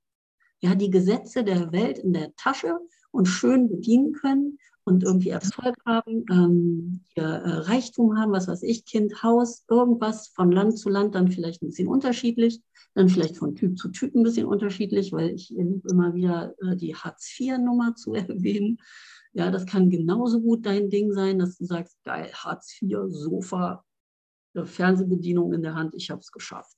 Ja, die Gesetze der Welt in der Tasche und schön bedienen können und irgendwie Erfolg haben, ähm, hier, äh, Reichtum haben, was weiß ich, Kind, Haus, irgendwas von Land zu Land dann vielleicht ein bisschen unterschiedlich, dann vielleicht von Typ zu Typ ein bisschen unterschiedlich, weil ich immer wieder äh, die Hartz-IV-Nummer zu erwähnen. Ja, das kann genauso gut dein Ding sein, dass du sagst, geil, Hartz IV, Sofa, Fernsehbedienung in der Hand, ich habe es geschafft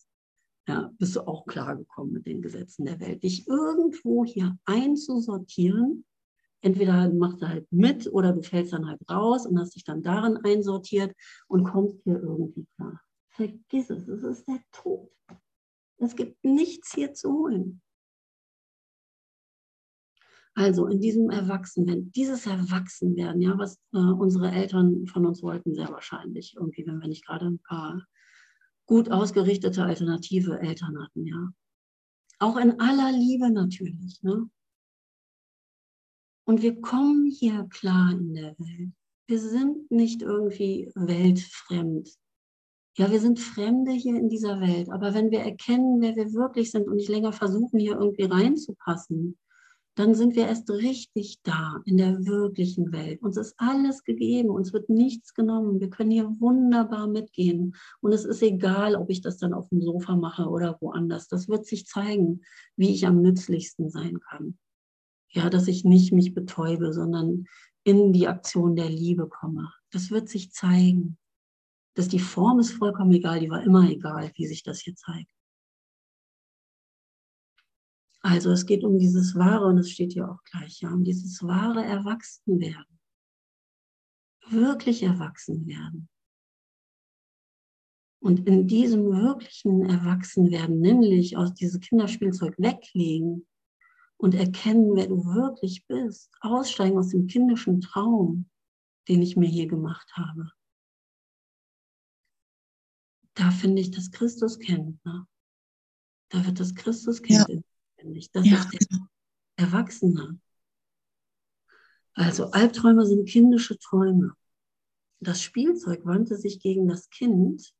ja, bist du auch klargekommen mit den Gesetzen der Welt. Dich irgendwo hier einzusortieren entweder machst du halt mit oder du fällst dann halt raus und hast dich dann darin einsortiert und kommst hier irgendwie klar. Vergiss es, es ist der Tod. Es gibt nichts hier zu holen. Also in diesem Erwachsenwerden, dieses Erwachsenwerden, ja, was äh, unsere Eltern von uns wollten, sehr wahrscheinlich, irgendwie, wenn wir nicht gerade ein paar gut ausgerichtete alternative Eltern hatten, ja. Auch in aller Liebe natürlich, ne? Und wir kommen hier klar in der Welt. Wir sind nicht irgendwie weltfremd. Ja, wir sind Fremde hier in dieser Welt. Aber wenn wir erkennen, wer wir wirklich sind und nicht länger versuchen, hier irgendwie reinzupassen, dann sind wir erst richtig da in der wirklichen Welt. Uns ist alles gegeben, uns wird nichts genommen. Wir können hier wunderbar mitgehen. Und es ist egal, ob ich das dann auf dem Sofa mache oder woanders. Das wird sich zeigen, wie ich am nützlichsten sein kann. Ja, dass ich nicht mich betäube, sondern in die Aktion der Liebe komme. Das wird sich zeigen. Dass die Form ist vollkommen egal, die war immer egal, wie sich das hier zeigt. Also es geht um dieses wahre, und es steht hier auch gleich, ja, um dieses wahre Erwachsenwerden. Wirklich erwachsen werden. Und in diesem wirklichen Erwachsenwerden, nämlich aus diesem Kinderspielzeug weglegen und erkennen, wer du wirklich bist. Aussteigen aus dem kindischen Traum, den ich mir hier gemacht habe. Da finde ich, dass Christus kennt. Ne? Da wird das Christuskind Ja. Lebendig. Das Ja, ist der Erwachsene. Also Albträume sind kindische Träume. Das Spielzeug wandte sich gegen das Kind,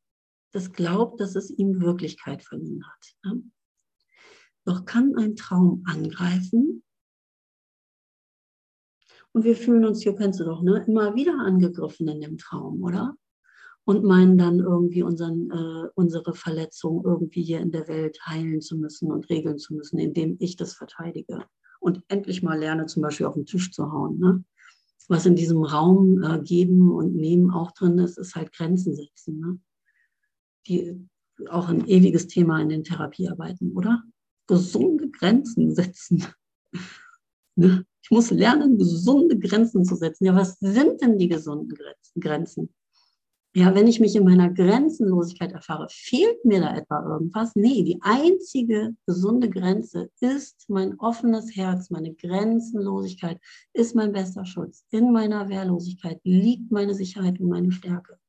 das glaubt, dass es ihm Wirklichkeit verliehen hat. Doch kann ein Traum angreifen und wir fühlen uns, hier kennst du doch, ne, immer wieder angegriffen in dem Traum, oder? Und meinen dann irgendwie unseren, äh, unsere Verletzung irgendwie hier in der Welt heilen zu müssen und regeln zu müssen, indem ich das verteidige. Und endlich mal lerne, zum Beispiel auf den Tisch zu hauen. Ne? Was in diesem Raum äh, geben und nehmen auch drin ist, ist halt Grenzen setzen. Ne? Die, auch ein ewiges Thema in den Therapiearbeiten, oder? Gesunde Grenzen setzen. Ne? Ich muss lernen, gesunde Grenzen zu setzen. Ja, was sind denn die gesunden Grenzen- Grenzen? Ja, wenn ich mich in meiner Grenzenlosigkeit erfahre, fehlt mir da etwa irgendwas? Nee, die einzige gesunde Grenze ist mein offenes Herz, meine Grenzenlosigkeit ist mein bester Schutz. In meiner Wehrlosigkeit liegt meine Sicherheit und meine Stärke.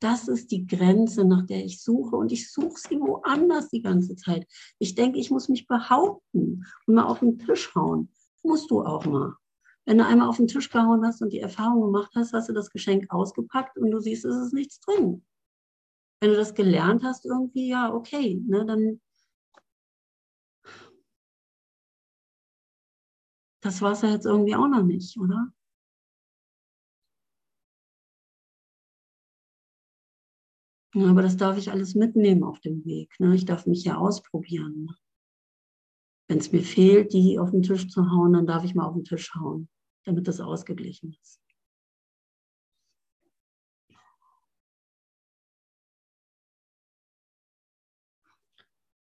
Das ist die Grenze, nach der ich suche und ich suche sie woanders die ganze Zeit. Ich denke, ich muss mich behaupten und mal auf den Tisch hauen. Musst du auch mal. Wenn du einmal auf den Tisch gehauen hast und die Erfahrung gemacht hast, hast du das Geschenk ausgepackt und du siehst, es ist nichts drin. Wenn du das gelernt hast, irgendwie, ja, okay, ne, dann. Das war es ja jetzt irgendwie auch noch nicht, oder? Aber das darf ich alles mitnehmen auf dem Weg. Ne? Ich darf mich ja ausprobieren. Wenn es mir fehlt, die auf den Tisch zu hauen, dann darf ich mal auf den Tisch hauen, damit das ausgeglichen ist.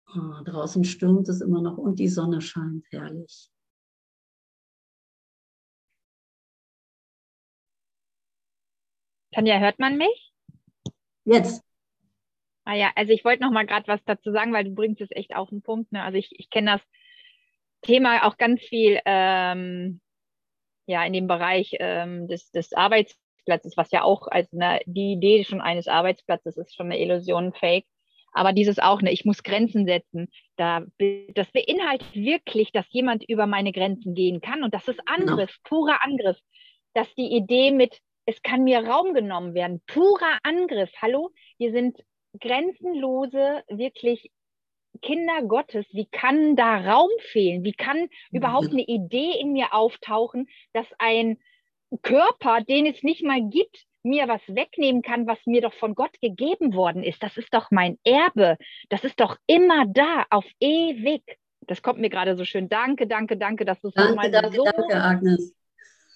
Ah, draußen stürmt es immer noch und die Sonne scheint herrlich. Tanja, hört man mich? Jetzt. Ah ja, also ich wollte noch mal gerade was dazu sagen, weil du bringst es echt auf den Punkt. Ne? Also ich, ich kenne das Thema auch ganz viel ähm, ja, in dem Bereich ähm, des, des Arbeitsplatzes, was ja auch als eine, die Idee schon eines Arbeitsplatzes ist schon eine Illusion, Fake. Aber dieses auch, ne, ich muss Grenzen setzen. Da, das beinhaltet wirklich, dass jemand über meine Grenzen gehen kann. Und das ist Angriff, purer Angriff. Dass die Idee mit, es kann mir Raum genommen werden, purer Angriff. Hallo, wir sind grenzenlose, wirklich Kinder Gottes. Wie kann da Raum fehlen? Wie kann überhaupt eine Idee in mir auftauchen, dass ein Körper, den es nicht mal gibt, mir was wegnehmen kann, was mir doch von Gott gegeben worden ist. Das ist doch mein Erbe. Das ist doch immer da, auf ewig. Das kommt mir gerade so schön. Danke, danke, danke, dass du es nochmal danke, so. danke, Agnes.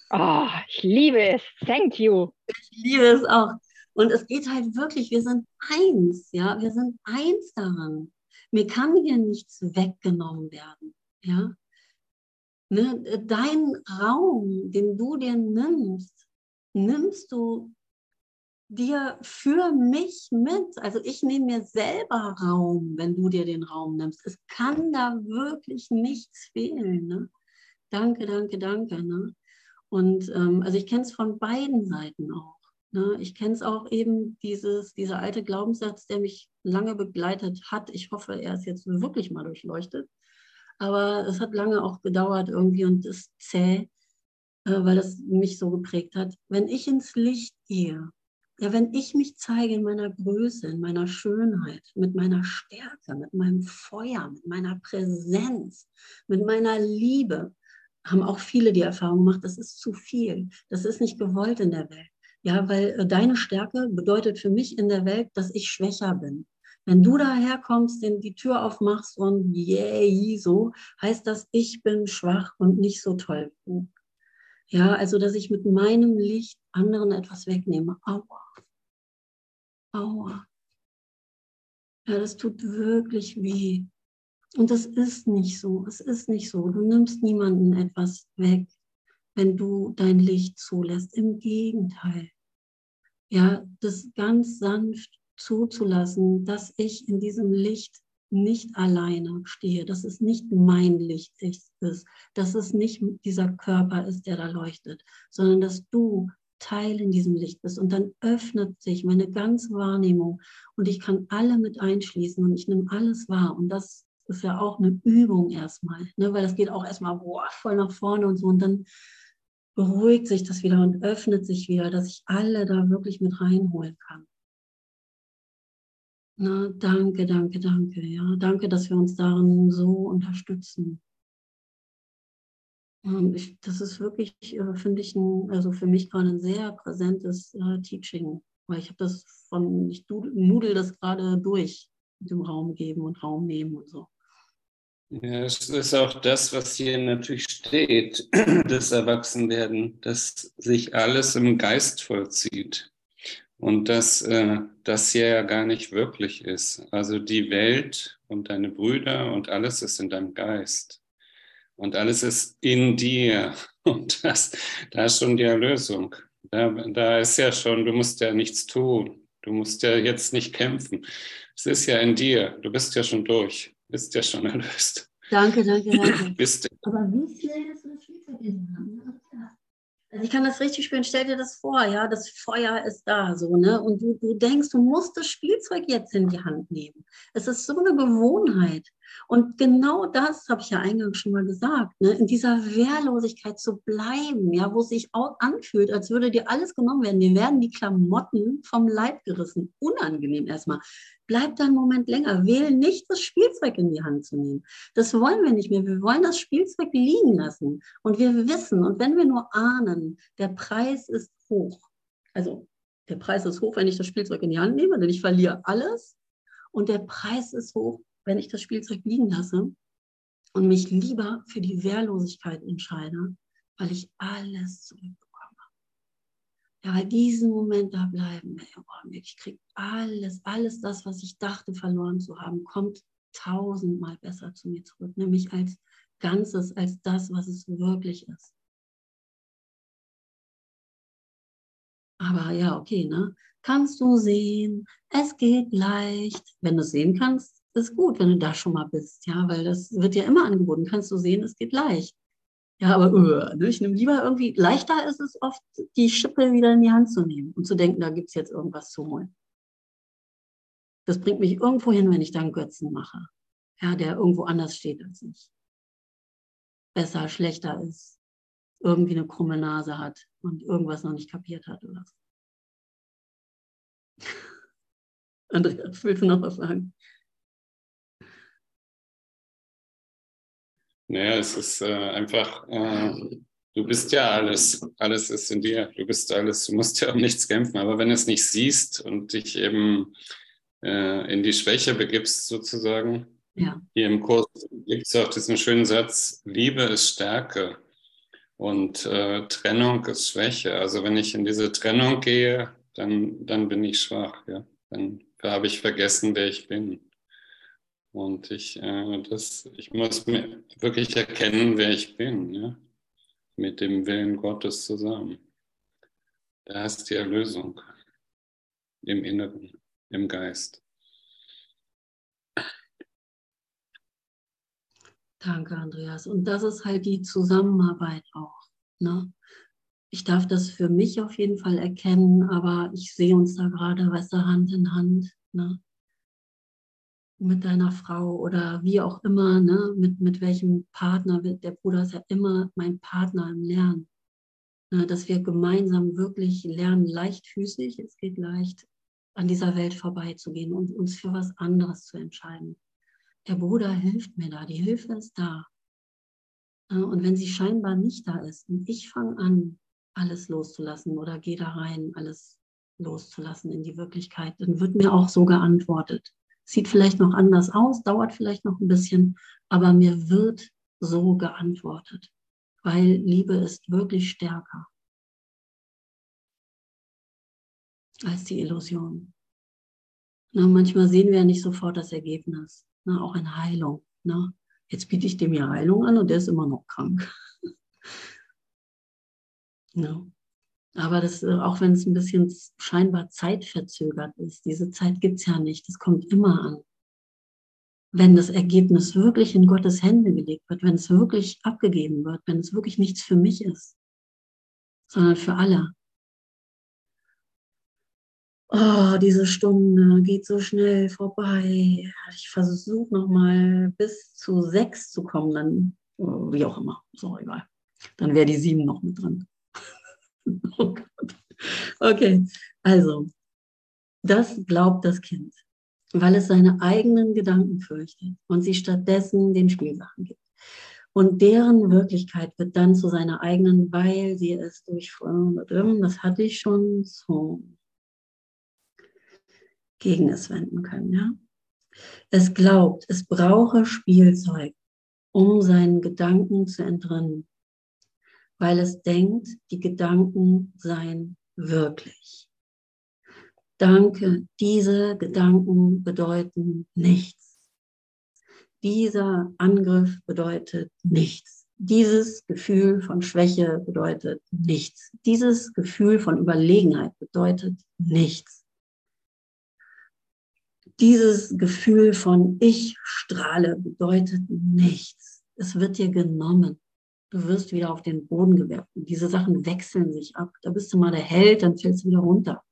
Oh, ich liebe es. Thank you. Ich liebe es auch. Und es geht halt wirklich, wir sind eins, ja, wir sind eins daran. Mir kann hier nichts weggenommen werden, ja. Ne? Dein Raum, den du dir nimmst, nimmst du dir für mich mit. Also ich nehme mir selber Raum, wenn du dir den Raum nimmst. Es kann da wirklich nichts fehlen. Ne? Danke, danke, danke. Ne? Und ähm, also ich kenne es von beiden Seiten auch. Ne? Ich kenne es auch eben, dieses, dieser alte Glaubenssatz, der mich lange begleitet hat. Ich hoffe, er ist jetzt wirklich mal durchleuchtet. Aber es hat lange auch gedauert irgendwie und ist zäh, äh, weil das mich so geprägt hat. Wenn ich ins Licht gehe, ja, wenn ich mich zeige in meiner Größe, in meiner Schönheit, mit meiner Stärke, mit meinem Feuer, mit meiner Präsenz, mit meiner Liebe, haben auch viele die Erfahrung gemacht, das ist zu viel. Das ist nicht gewollt in der Welt. Ja, weil äh, deine Stärke bedeutet für mich in der Welt, dass ich schwächer bin. Wenn du daherkommst, den die Tür aufmachst und yay, so, heißt das, ich bin schwach und nicht so toll. Ja, also, dass ich mit meinem Licht anderen etwas wegnehme. Aua. Aua. Ja, das tut wirklich weh. Und das ist nicht so. Es ist nicht so. Du nimmst niemanden etwas weg, wenn du dein Licht zulässt. Im Gegenteil. Ja, das ganz sanft zuzulassen, dass ich in diesem Licht nicht alleine stehe, dass es nicht mein Licht ist, dass es nicht dieser Körper ist, der da leuchtet, sondern dass du Teil in diesem Licht bist. Und dann öffnet sich meine ganze Wahrnehmung und ich kann alle mit einschließen und ich nehme alles wahr. Und das ist ja auch eine Übung erstmal, ne? weil das geht auch erstmal boah, voll nach vorne und so und dann beruhigt sich das wieder und öffnet sich wieder, dass ich alle da wirklich mit reinholen kann. Na, danke, danke, danke. Ja, danke, dass wir uns darin so unterstützen. Und ich, das ist wirklich, äh, finde ich, ein, also für mich gerade ein sehr präsentes äh, Teaching, weil ich habe das von, ich nudel das gerade durch mit dem Raum geben und Raum nehmen und so. Ja, es ist auch das, was hier natürlich steht, das Erwachsenwerden, dass sich alles im Geist vollzieht und dass äh, das hier ja gar nicht wirklich ist. Also die Welt und deine Brüder und alles ist in deinem Geist und alles ist in dir und das, da ist schon die Erlösung. Da, da ist ja schon, du musst ja nichts tun, du musst ja jetzt nicht kämpfen. Es ist ja in dir, du bist ja schon durch, bist ja schon erlöst. Danke, danke, danke. bist du. Aber wie schnell das in der Spielzeit haben? Also ich kann das richtig spüren. Stell dir das vor, ja, das Feuer ist da, so, ne? Und du, du denkst, du musst das Spielzeug jetzt in die Hand nehmen. Es ist so eine Gewohnheit. Und genau das habe ich ja eingangs schon mal gesagt, ne? in dieser Wehrlosigkeit zu bleiben, ja, wo es sich auch anfühlt, als würde dir alles genommen werden. Dir werden die Klamotten vom Leib gerissen. Unangenehm erstmal. Bleib da einen Moment länger. Wähl nicht, das Spielzeug in die Hand zu nehmen. Das wollen wir nicht mehr. Wir wollen das Spielzeug liegen lassen. Und wir wissen, und wenn wir nur ahnen, der Preis ist hoch. Also der Preis ist hoch, wenn ich das Spielzeug in die Hand nehme, denn ich verliere alles. Und der Preis ist hoch, wenn ich das Spielzeug liegen lasse und mich lieber für die Wehrlosigkeit entscheide, weil ich alles zurückbekomme. Ja, weil diesen Moment da bleiben, oh, ich kriege alles, alles das, was ich dachte verloren zu haben, kommt tausendmal besser zu mir zurück, nämlich als Ganzes, als das, was es wirklich ist. Aber ja, okay, ne? Kannst du sehen, es geht leicht. Wenn du es sehen kannst, ist gut, wenn du da schon mal bist, ja, weil das wird ja immer angeboten. Kannst du sehen, es geht leicht. Ja, aber ne, ich nehme lieber irgendwie, leichter ist es oft, die Schippe wieder in die Hand zu nehmen und zu denken, da gibt es jetzt irgendwas zu holen. Das bringt mich irgendwo hin, wenn ich da einen Götzen mache, ja, der irgendwo anders steht als ich. Besser, schlechter ist, irgendwie eine krumme Nase hat und irgendwas noch nicht kapiert hat oder so. Andreas, willst du noch was sagen? Naja, es ist äh, einfach, äh, du bist ja alles. Alles ist in dir. Du bist alles. Du musst ja um nichts kämpfen. Aber wenn du es nicht siehst und dich eben äh, in die Schwäche begibst, sozusagen, ja. hier im Kurs gibt es auch diesen schönen Satz: Liebe ist Stärke und äh, Trennung ist Schwäche. Also, wenn ich in diese Trennung gehe, dann, dann bin ich schwach. Ja? Dann habe ich vergessen, wer ich bin. Und ich, äh, das, ich muss mir wirklich erkennen, wer ich bin, ja? mit dem Willen Gottes zusammen. Da ist die Erlösung im Inneren, im Geist. Danke, Andreas. Und das ist halt die Zusammenarbeit auch. Ne? Ich darf das für mich auf jeden Fall erkennen, aber ich sehe uns da gerade, du, Hand in Hand. Ne? Mit deiner Frau oder wie auch immer, ne, mit, mit welchem Partner, der Bruder ist ja immer mein Partner im Lernen. Ne, dass wir gemeinsam wirklich lernen, leichtfüßig, es geht leicht, an dieser Welt vorbeizugehen und uns für was anderes zu entscheiden. Der Bruder hilft mir da, die Hilfe ist da. Ne, und wenn sie scheinbar nicht da ist und ich fange an, alles loszulassen oder gehe da rein, alles loszulassen in die Wirklichkeit, dann wird mir auch so geantwortet. Sieht vielleicht noch anders aus, dauert vielleicht noch ein bisschen, aber mir wird so geantwortet, weil Liebe ist wirklich stärker als die Illusion. Na, manchmal sehen wir ja nicht sofort das Ergebnis, na, auch in Heilung. Na. Jetzt biete ich dem ja Heilung an und der ist immer noch krank. no. Aber das, äh, auch wenn es ein bisschen scheinbar zeitverzögert ist, diese Zeit gibt es ja nicht, das kommt immer an. Wenn das Ergebnis wirklich in Gottes Hände gelegt wird, wenn es wirklich abgegeben wird, wenn es wirklich nichts für mich ist, sondern für alle. Oh, diese Stunde geht so schnell vorbei. Ich versuche nochmal bis zu sechs zu kommen, dann wie auch immer, auch egal. Dann wäre die sieben noch mit drin. Oh okay, also, das glaubt das Kind, weil es seine eigenen Gedanken fürchtet und sie stattdessen den Spielsachen gibt. Und deren Wirklichkeit wird dann zu seiner eigenen, weil sie es durch, das hatte ich schon so gegen es wenden können. Ja? Es glaubt, es brauche Spielzeug, um seinen Gedanken zu entrinnen, weil es denkt, die Gedanken seien wirklich. Danke, diese Gedanken bedeuten nichts. Dieser Angriff bedeutet nichts. Dieses Gefühl von Schwäche bedeutet nichts. Dieses Gefühl von Überlegenheit bedeutet nichts. Dieses Gefühl von Ich strahle bedeutet nichts. Es wird dir genommen. Du wirst wieder auf den Boden gewerfen. Diese Sachen wechseln sich ab. Da bist du mal der Held, dann fällst du wieder runter.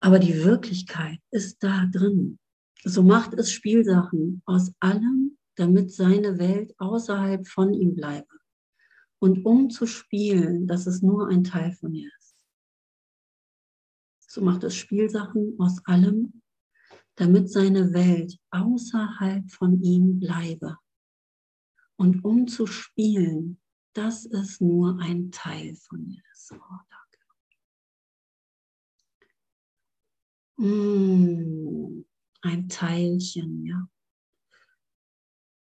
Aber die Wirklichkeit ist da drin. So macht es Spielsachen aus allem, damit seine Welt außerhalb von ihm bleibe. Und um zu spielen, dass es nur ein Teil von mir ist. So macht es Spielsachen aus allem, damit seine Welt außerhalb von ihm bleibe. Und um zu spielen, dass es nur ein Teil von mir ist. Danke. Mm, ein Teilchen, ja.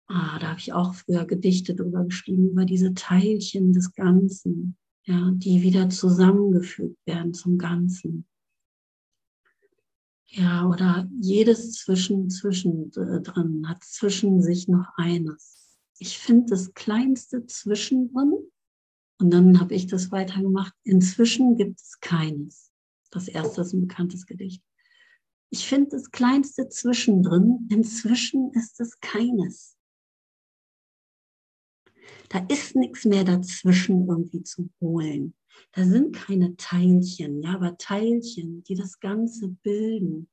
Ah, da habe ich auch früher Gedichte drüber geschrieben, über diese Teilchen des Ganzen, ja, die wieder zusammengefügt werden zum Ganzen. Ja, oder jedes Zwischen, Zwischen äh, drin hat zwischen sich noch eines. Ich finde das kleinste Zwischendrin und dann habe ich das weitergemacht. Inzwischen gibt es keines. Das erste ist ein bekanntes Gedicht. Ich finde das kleinste Zwischendrin, inzwischen ist es keines. Da ist nichts mehr dazwischen irgendwie zu holen. Da sind keine Teilchen, ja, aber Teilchen, die das Ganze bilden.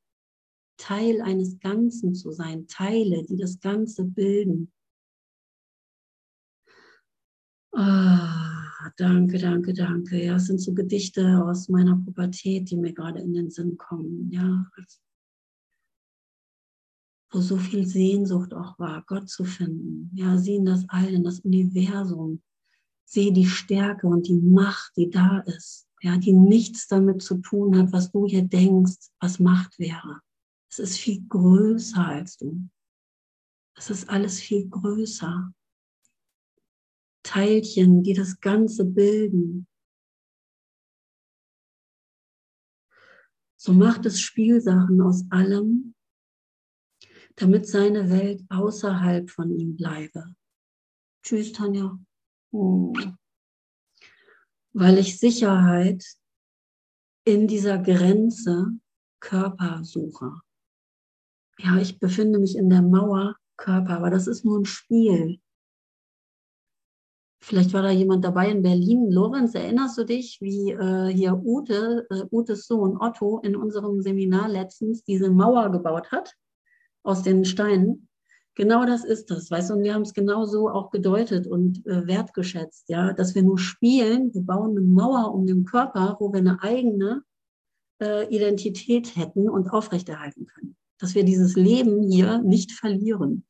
Teil eines Ganzen zu sein, Teile, die das Ganze bilden. Ah, danke, danke, danke. Ja, es sind so Gedichte aus meiner Pubertät, die mir gerade in den Sinn kommen. Ja, wo so viel Sehnsucht auch war, Gott zu finden. Ja, sieh in das All, in das Universum, sehe die Stärke und die Macht, die da ist, ja, die nichts damit zu tun hat, was du hier denkst, was Macht wäre. Es ist viel größer als du. Es ist alles viel größer. Teilchen, die das Ganze bilden. So macht es Spielsachen aus allem, damit seine Welt außerhalb von ihm bleibe. Tschüss, Tanja. Hm. Weil ich Sicherheit in dieser Grenze Körper suche. Ja, ich befinde mich in der Mauer Körper, aber das ist nur ein Spiel. Vielleicht war da jemand dabei in Berlin. Lorenz, erinnerst du dich, wie äh, hier Ute, äh, Utes Sohn Otto in unserem Seminar letztens diese Mauer gebaut hat aus den Steinen? Genau das ist das, weißt du, und wir haben es genauso auch gedeutet und äh, wertgeschätzt, ja, dass wir nur spielen, wir bauen eine Mauer um den Körper, wo wir eine eigene äh, Identität hätten und aufrechterhalten können. Dass wir dieses Leben hier nicht verlieren,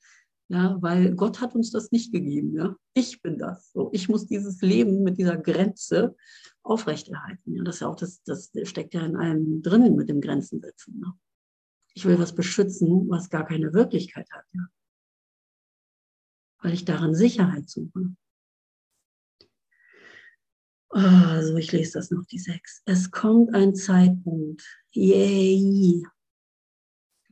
ja, weil Gott hat uns das nicht gegeben, ja. Ich bin das, so. Ich muss dieses Leben mit dieser Grenze aufrechterhalten, ja. Das ja auch das, das steckt ja in allem drinnen mit dem Grenzensetzen, ne? Ich will was beschützen, was gar keine Wirklichkeit hat, ja weil ich darin Sicherheit suche. Also ich lese das noch, die sechs. Es kommt ein Zeitpunkt, yay,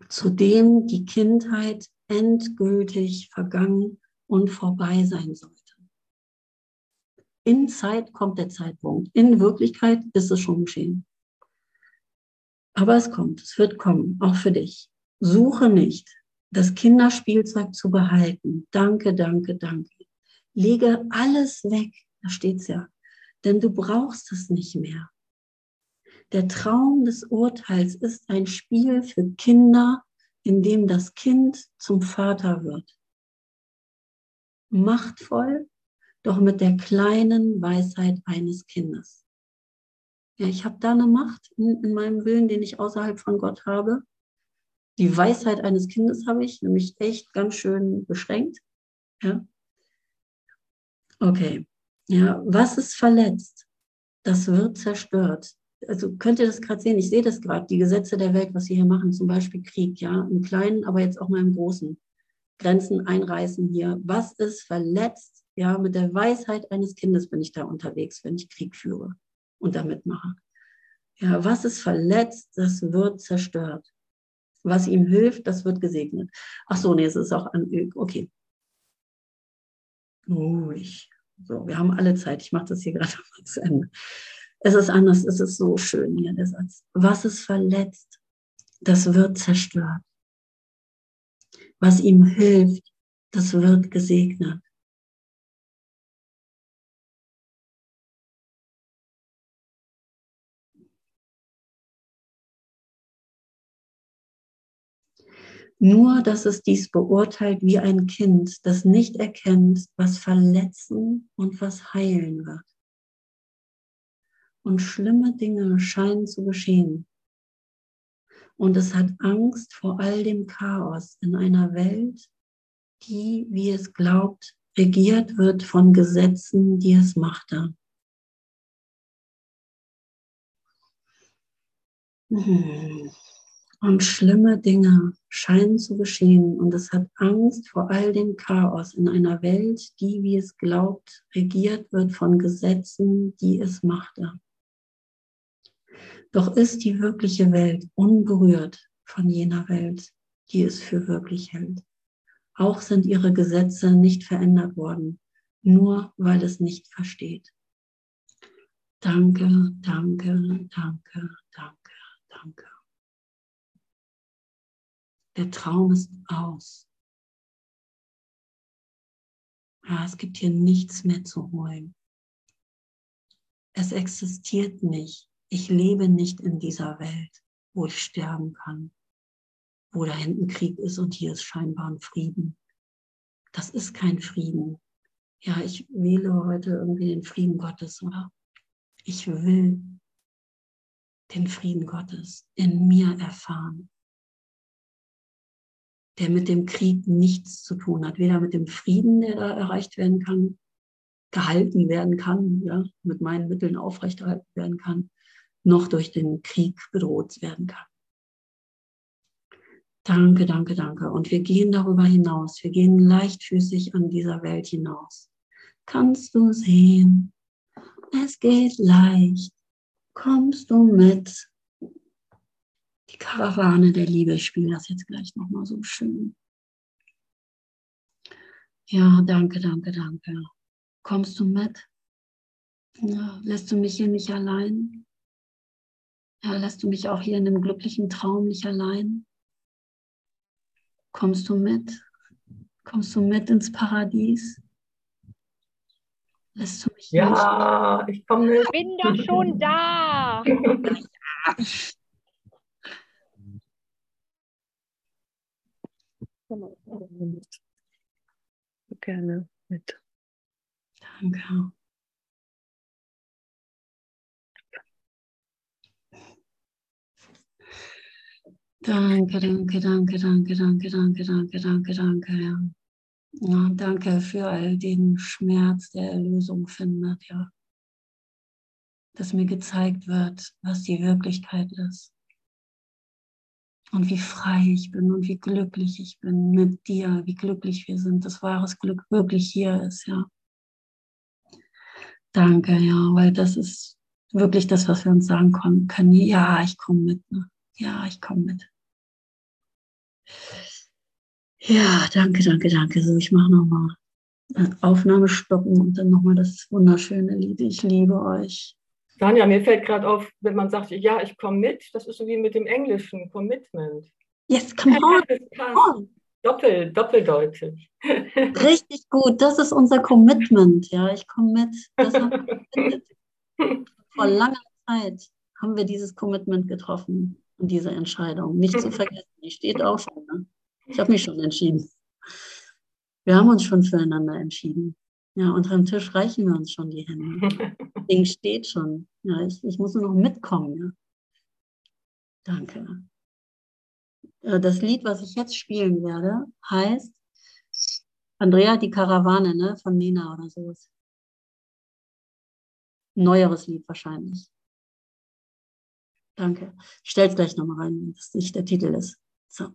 zu dem die Kindheit endgültig vergangen und vorbei sein sollte. In Zeit kommt der Zeitpunkt. In Wirklichkeit ist es schon geschehen. Aber es kommt, es wird kommen, auch für dich. Suche nicht, das Kinderspielzeug zu behalten. Danke, danke, danke. Lege alles weg, da steht es ja, denn du brauchst es nicht mehr. Der Traum des Urteils ist ein Spiel für Kinder, in dem das Kind zum Vater wird. Machtvoll, doch mit der kleinen Weisheit eines Kindes. Ja, ich habe da eine Macht in, in meinem Willen, den ich außerhalb von Gott habe. Die Weisheit eines Kindes habe ich, nämlich echt ganz schön beschränkt. Ja. Okay. Ja, was ist verletzt? Das wird zerstört. Also könnt ihr das gerade sehen? Ich sehe das gerade, die Gesetze der Welt, was sie hier machen, zum Beispiel Krieg, ja, im Kleinen, aber jetzt auch mal im Großen. Grenzen einreißen hier. Was ist verletzt? Ja, mit der Weisheit eines Kindes bin ich da unterwegs, wenn ich Krieg führe und damit mache. Ja, was ist verletzt? Das wird zerstört. Was ihm hilft, das wird gesegnet. Ach so, nee, es ist auch an, okay. Ruhig. So, wir haben alle Zeit. Ich mache das hier gerade mal zu Ende. Es ist anders, es ist so schön hier, der Satz. Was ist verletzt, das wird zerstört. Was ihm hilft, das wird gesegnet. Nur, dass es dies beurteilt wie ein Kind, das nicht erkennt, was verletzen und was heilen wird. Und schlimme Dinge scheinen zu geschehen. Und es hat Angst vor all dem Chaos in einer Welt, die, wie es glaubt, regiert wird von Gesetzen, die es machte. Hm und schlimme Dinge scheinen zu geschehen und es hat Angst vor all dem Chaos in einer Welt, die, wie es glaubt, regiert wird von Gesetzen, die es machte. Doch ist die wirkliche Welt unberührt von jener Welt, die es für wirklich hält. Auch sind ihre Gesetze nicht verändert worden, nur weil es nicht versteht. Danke, danke, danke, danke, danke. Der Traum ist aus. Ja, es gibt hier nichts mehr zu holen. Es existiert nicht. Ich lebe nicht in dieser Welt, wo ich sterben kann, wo da hinten Krieg ist und hier ist scheinbar ein Frieden. Das ist kein Frieden. Ja, ich wähle heute irgendwie den Frieden Gottes, oder? Ich will den Frieden Gottes in mir erfahren der mit dem Krieg nichts zu tun hat, weder mit dem Frieden, der da erreicht werden kann, gehalten werden kann, ja, mit meinen Mitteln aufrechterhalten werden kann, noch durch den Krieg bedroht werden kann. Danke, danke, danke. Und wir gehen darüber hinaus. Wir gehen leichtfüßig an dieser Welt hinaus. Kannst du sehen? Es geht leicht. Kommst du mit? die Karawane der Liebe. Ich spiele das jetzt gleich nochmal so schön. Ja, danke, danke, danke. Kommst du mit? Ja, lässt du mich hier nicht allein? Ja, lässt du mich auch hier in einem glücklichen Traum nicht allein? Kommst du mit? Kommst du mit ins Paradies? Lässt du mich Ja, nicht? ich komme mit. Ich bin doch schon da. mit. Gerne mit. Danke. Danke, danke, danke, danke, danke, danke, danke, danke, danke, ja. ja. Danke für all den Schmerz, der Erlösung findet, ja. Dass mir gezeigt wird, was die Wirklichkeit ist und wie frei ich bin und wie glücklich ich bin mit dir, wie glücklich wir sind, dass wahres Glück wirklich hier ist, ja. Danke, ja, weil das ist wirklich das, was wir uns sagen können. Ja, ich komme mit. Ne? Ja, ich komme mit. Ja, danke, danke, danke. So, ich mache nochmal Aufnahme stoppen und dann nochmal das wunderschöne Lied. Ich liebe euch. Tanja, mir fällt gerade auf, wenn man sagt, ja, ich komme mit, das ist so wie mit dem englischen Commitment. Yes, come on. come on. Doppel, doppeldeutig. Richtig gut, das ist unser Commitment. Ja, ich komme mit. Das haben wir Vor langer Zeit haben wir dieses Commitment getroffen und diese Entscheidung. Nicht zu vergessen, die steht auch schon. Ne? Ich habe mich schon entschieden. Wir haben uns schon füreinander entschieden. Ja, unter dem Tisch reichen wir uns schon die Hände. Das Ding steht schon. Ja, ich, ich muss nur noch mitkommen. Ja. Danke. Äh, das Lied, was ich jetzt spielen werde, heißt Andrea die Karawane ne, von Nina oder sowas. Neueres Lied wahrscheinlich. Danke. Ich stelle es gleich nochmal rein, wenn das nicht der Titel ist. So.